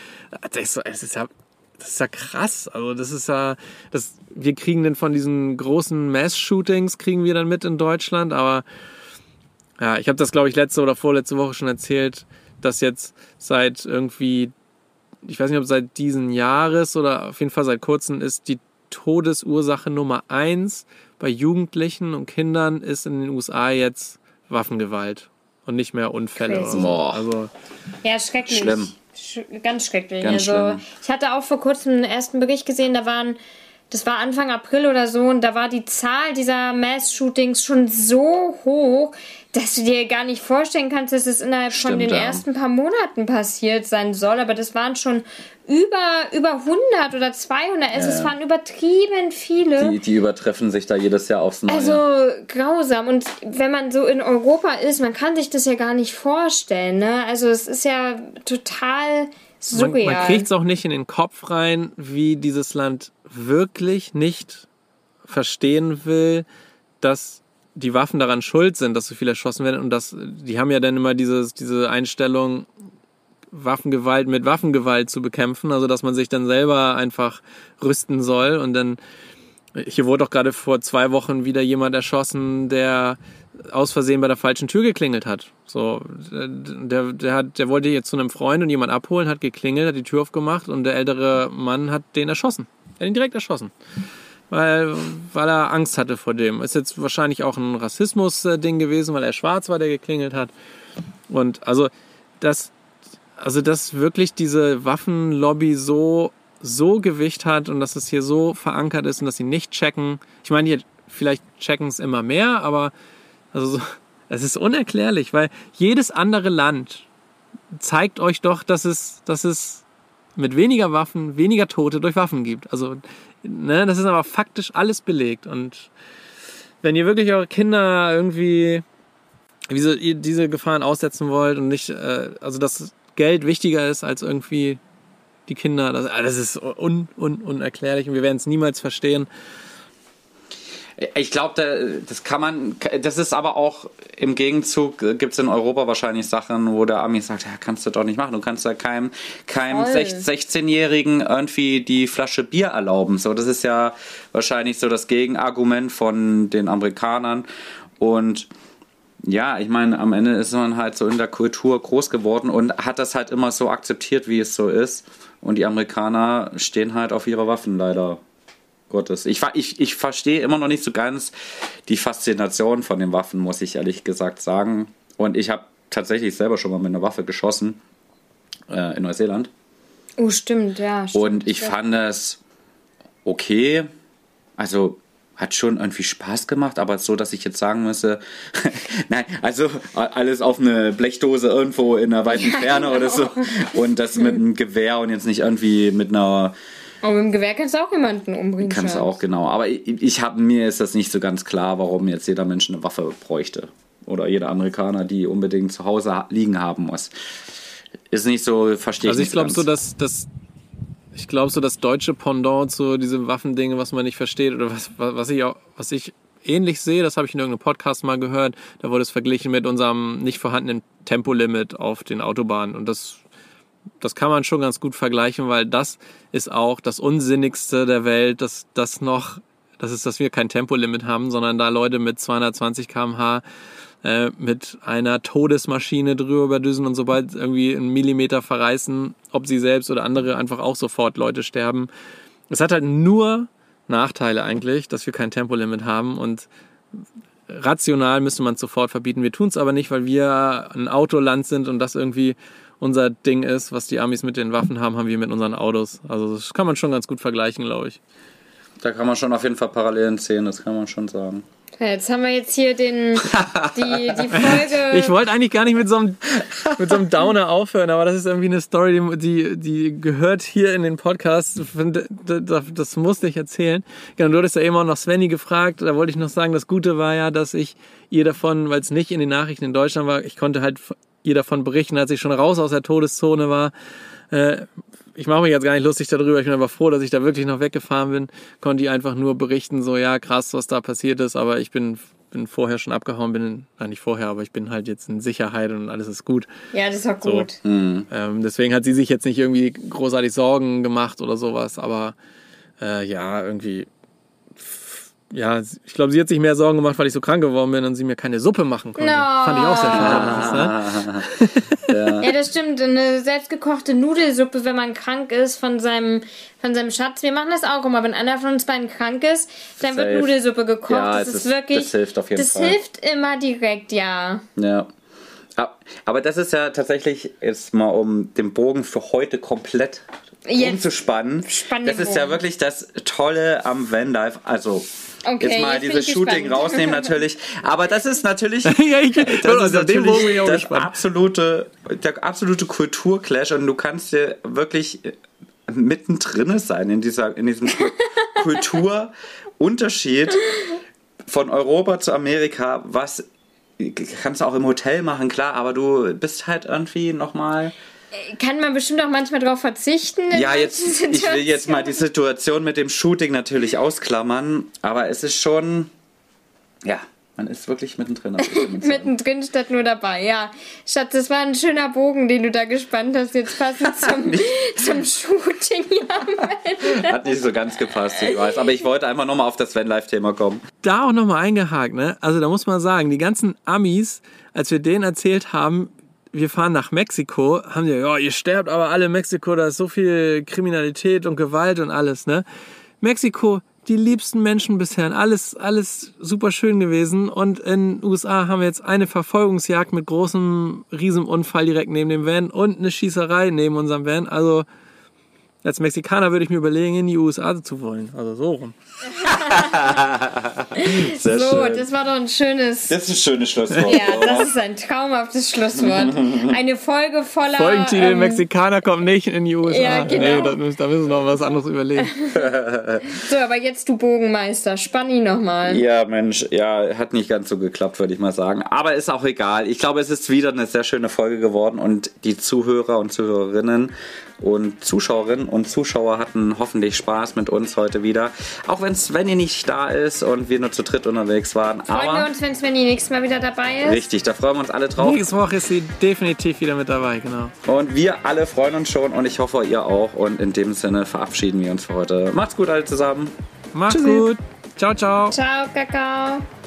das ist, so, das ist ja, das ist ja krass. Also das ist ja, das, wir kriegen dann von diesen großen Mass-Shootings kriegen wir dann mit in Deutschland, aber ja, ich habe das glaube ich letzte oder vorletzte Woche schon erzählt, dass jetzt seit irgendwie ich weiß nicht, ob seit diesen Jahres oder auf jeden Fall seit kurzem ist die Todesursache Nummer eins bei Jugendlichen und Kindern ist in den USA jetzt Waffengewalt und nicht mehr Unfälle. Crazy. Oder so. Boah. Also, Ja, schrecklich. Schlimm. Sch ganz schrecklich. Ganz also, schlimm. ich hatte auch vor kurzem einen ersten Bericht gesehen, da waren, das war Anfang April oder so, und da war die Zahl dieser Mass-Shootings schon so hoch, dass du dir gar nicht vorstellen kannst, dass es innerhalb von Stimmt, den ja. ersten paar Monaten passiert sein soll. Aber das waren schon über, über 100 oder 200. Also, es Ja. waren übertrieben viele. Die, die übertreffen sich da jedes Jahr aufs Neue. Also grausam. Und wenn man so in Europa ist, man kann sich das ja gar nicht vorstellen. Ne? Also es ist ja total surreal. man kriegt es auch nicht in den Kopf rein, wie dieses Land wirklich nicht verstehen will, dass die Waffen daran schuld sind, dass so viel erschossen werden. Und das, die haben ja dann immer dieses, diese Einstellung, Waffengewalt mit Waffengewalt zu bekämpfen. Also dass man sich dann selber einfach rüsten soll. Und dann, hier wurde auch gerade vor zwei Wochen wieder jemand erschossen, der aus Versehen bei der falschen Tür geklingelt hat. So, der, der, hat, der wollte jetzt zu einem Freund und jemand abholen, hat geklingelt, hat die Tür aufgemacht und der ältere Mann hat den erschossen. Er hat ihn direkt erschossen. Weil, weil er Angst hatte vor dem. Ist jetzt wahrscheinlich auch ein Rassismus-Ding gewesen, weil er schwarz war, der geklingelt hat. Und also, das, also, dass wirklich diese Waffenlobby so, so Gewicht hat und dass es hier so verankert ist und dass sie nicht checken. Ich meine, hier, vielleicht checken es immer mehr, aber also so, es ist unerklärlich, weil jedes andere Land zeigt euch doch, dass es, dass es mit weniger Waffen, weniger Tote durch Waffen gibt. Also, ne, das ist aber faktisch alles belegt. Und wenn ihr wirklich eure Kinder irgendwie diese, diese Gefahren aussetzen wollt und nicht, äh, also dass Geld wichtiger ist als irgendwie die Kinder, das, das ist un, un, unerklärlich und wir werden es niemals verstehen. Ich glaube, da- das kann man, das ist aber auch im Gegenzug, gibt es in Europa wahrscheinlich Sachen, wo der Ami sagt, ja, kannst du doch nicht machen. Du kannst ja keinem, keinem Voll. 16-Jährigen irgendwie die Flasche Bier erlauben. So, das ist ja wahrscheinlich so das Gegenargument von den Amerikanern. Und ja, ich meine, am Ende ist man halt so in der Kultur groß geworden und hat das halt immer so akzeptiert, wie es so ist. Und die Amerikaner stehen halt auf ihre Waffen leider Gottes. Ich, ich, ich verstehe immer noch nicht so ganz die Faszination von den Waffen, muss ich ehrlich gesagt sagen. Und ich habe tatsächlich selber schon mal mit einer Waffe geschossen äh, in Neuseeland. oh, stimmt, ja. Stimmt, Und ich ja. fand es okay. Also hat schon irgendwie Spaß gemacht, aber so, dass ich jetzt sagen müsse, nein, also alles auf eine Blechdose irgendwo in einer weiten Ja, Ferne oder so. genau. Und das mit einem Gewehr und jetzt nicht irgendwie mit einer Aber mit dem Gewehr kannst du auch jemanden umbringen. Kannst du auch, genau. Aber ich, ich hab, mir ist das nicht so ganz klar, warum jetzt jeder Mensch eine Waffe bräuchte. Oder jeder Amerikaner, die unbedingt zu Hause ha- liegen haben muss. Ist nicht so, verstehe Also ich ich nicht glaube ganz. so, dass das ich glaube so das deutsche Pendant zu diesem Waffending, was man nicht versteht oder was, was was ich auch was ich ähnlich sehe, das habe ich in irgendeinem Podcast mal gehört, da wurde es verglichen mit unserem nicht vorhandenen Tempolimit auf den Autobahnen und das das kann man schon ganz gut vergleichen, weil das ist auch das unsinnigste der Welt, dass das noch das ist, dass wir kein Tempolimit haben, sondern da Leute mit 220 km/h äh, mit einer Todesmaschine drüber düsen und sobald irgendwie ein Millimeter verreißen, ob sie selbst oder andere einfach auch sofort Leute sterben. Es hat halt nur Nachteile eigentlich, dass wir kein Tempolimit haben und rational müsste man es sofort verbieten. Wir tun es aber nicht, weil wir ein Autoland sind und das irgendwie unser Ding ist, was die Amis mit den Waffen haben, haben wir mit unseren Autos. Also das kann man schon ganz gut vergleichen, glaube ich. da kann man schon auf jeden Fall Parallelen sehen, das kann man schon sagen. Ja, Jetzt haben wir jetzt hier den, die, die Folge. Ich wollte eigentlich gar nicht mit so, einem, mit so einem Downer aufhören, aber das ist irgendwie eine Story, die, die gehört hier in den Podcast. Das, das musste ich erzählen. Genau, du hattest ja eben auch noch Svenny gefragt. Da wollte ich noch sagen, das Gute war ja, dass ich ihr davon, weil es nicht in den Nachrichten in Deutschland war, ich konnte halt ihr davon berichten, als ich schon raus aus der Todeszone war. Äh, ich mache mich jetzt gar nicht lustig darüber, ich bin aber froh, dass ich da wirklich noch weggefahren bin. Konnte ich einfach nur berichten, so ja, krass, was da passiert ist, aber ich bin, bin vorher schon abgehauen, bin, nein, nicht vorher, aber ich bin halt jetzt in Sicherheit und alles ist gut. ja, das ist auch So. gut. Mhm. Ähm, deswegen hat sie sich jetzt nicht irgendwie großartig Sorgen gemacht oder sowas, aber äh, ja, irgendwie ja, ich glaube, sie hat sich mehr Sorgen gemacht, weil ich so krank geworden bin und sie mir keine Suppe machen konnte. No. Fand ich auch sehr schade. Das, ne? Ja, das stimmt. Eine selbstgekochte Nudelsuppe, wenn man krank ist von seinem, von seinem Schatz. Wir machen das auch immer. Wenn einer von uns beiden krank ist, dann Safe. wird Nudelsuppe gekocht. Ja, das es ist ist- wirklich. das hilft auf jeden das Fall. hilft immer direkt, ja. Ja. Ja, Aber das ist ja tatsächlich, jetzt mal um den Bogen für heute komplett Jetzt umzuspannen. spann Das ist ja wirklich das Tolle am Vanlife. Also, Okay, jetzt mal dieses Shooting gespannt. rausnehmen natürlich. Aber das ist natürlich. ja, ich, Das ist natürlich das absolute, der absolute Kulturclash und du kannst dir wirklich mittendrin sein in, dieser, in diesem Kulturunterschied von Europa zu Amerika, was kannst du auch im Hotel machen, klar, aber du bist halt irgendwie nochmal. Kann man bestimmt auch manchmal drauf verzichten. Ja, jetzt, ich will jetzt mal die Situation mit dem Shooting natürlich ausklammern, aber es ist schon, ja, man ist wirklich mittendrin. Mittendrin statt nur dabei, ja. Schatz, das war ein schöner Bogen, den du da gespannt hast, jetzt passend zum, zum Shooting hier. Hat nicht so ganz gepasst, ich weiß. Aber ich wollte einfach nochmal auf das Vanlife-Thema kommen. da auch nochmal eingehakt, ne? Also da muss man sagen, die ganzen Amis, als wir denen erzählt haben, wir fahren nach Mexiko, haben die, ja, ihr sterbt aber alle in Mexiko, da ist so viel Kriminalität und Gewalt und alles, ne? Mexiko, die liebsten Menschen bisher, alles, alles super schön gewesen. Und in USA haben wir jetzt eine Verfolgungsjagd mit großem Riesenunfall direkt neben dem Van und eine Schießerei neben unserem Van. Also als Mexikaner würde ich mir überlegen, in die USA zu wollen. Also so rum. Sehr So, schön. das war doch ein schönes. Das ist ein schönes Schlusswort. Ja, das ist ein traumhaftes Schlusswort. Eine Folge voller. Folgentitel ähm, Mexikaner kommt nicht in die USA. Ja, genau. Nee, da, müssen- da müssen wir noch was anderes überlegen. So, aber jetzt du Bogenmeister. Spann ihn nochmal. Ja, Mensch, ja, hat nicht ganz so geklappt, würde ich mal sagen. Aber ist auch egal. Ich glaube, es ist wieder eine sehr schöne Folge geworden und die Zuhörer und Zuhörerinnen und Zuschauerinnen und Zuschauer hatten hoffentlich Spaß mit uns heute wieder. Auch wenn Svenny nicht da ist und wir nur zu dritt unterwegs waren. Freuen wir Aber uns, wenn Svenny nächstes Mal wieder dabei ist. richtig, da freuen wir uns alle drauf. Nächste Woche ist sie definitiv wieder mit dabei, genau. Und wir alle freuen uns schon und ich hoffe, ihr auch. Und in dem Sinne verabschieden wir uns für heute. Macht's gut alle zusammen. Macht's Tschüssi. gut. Ciao, ciao. Ciao, Kakao.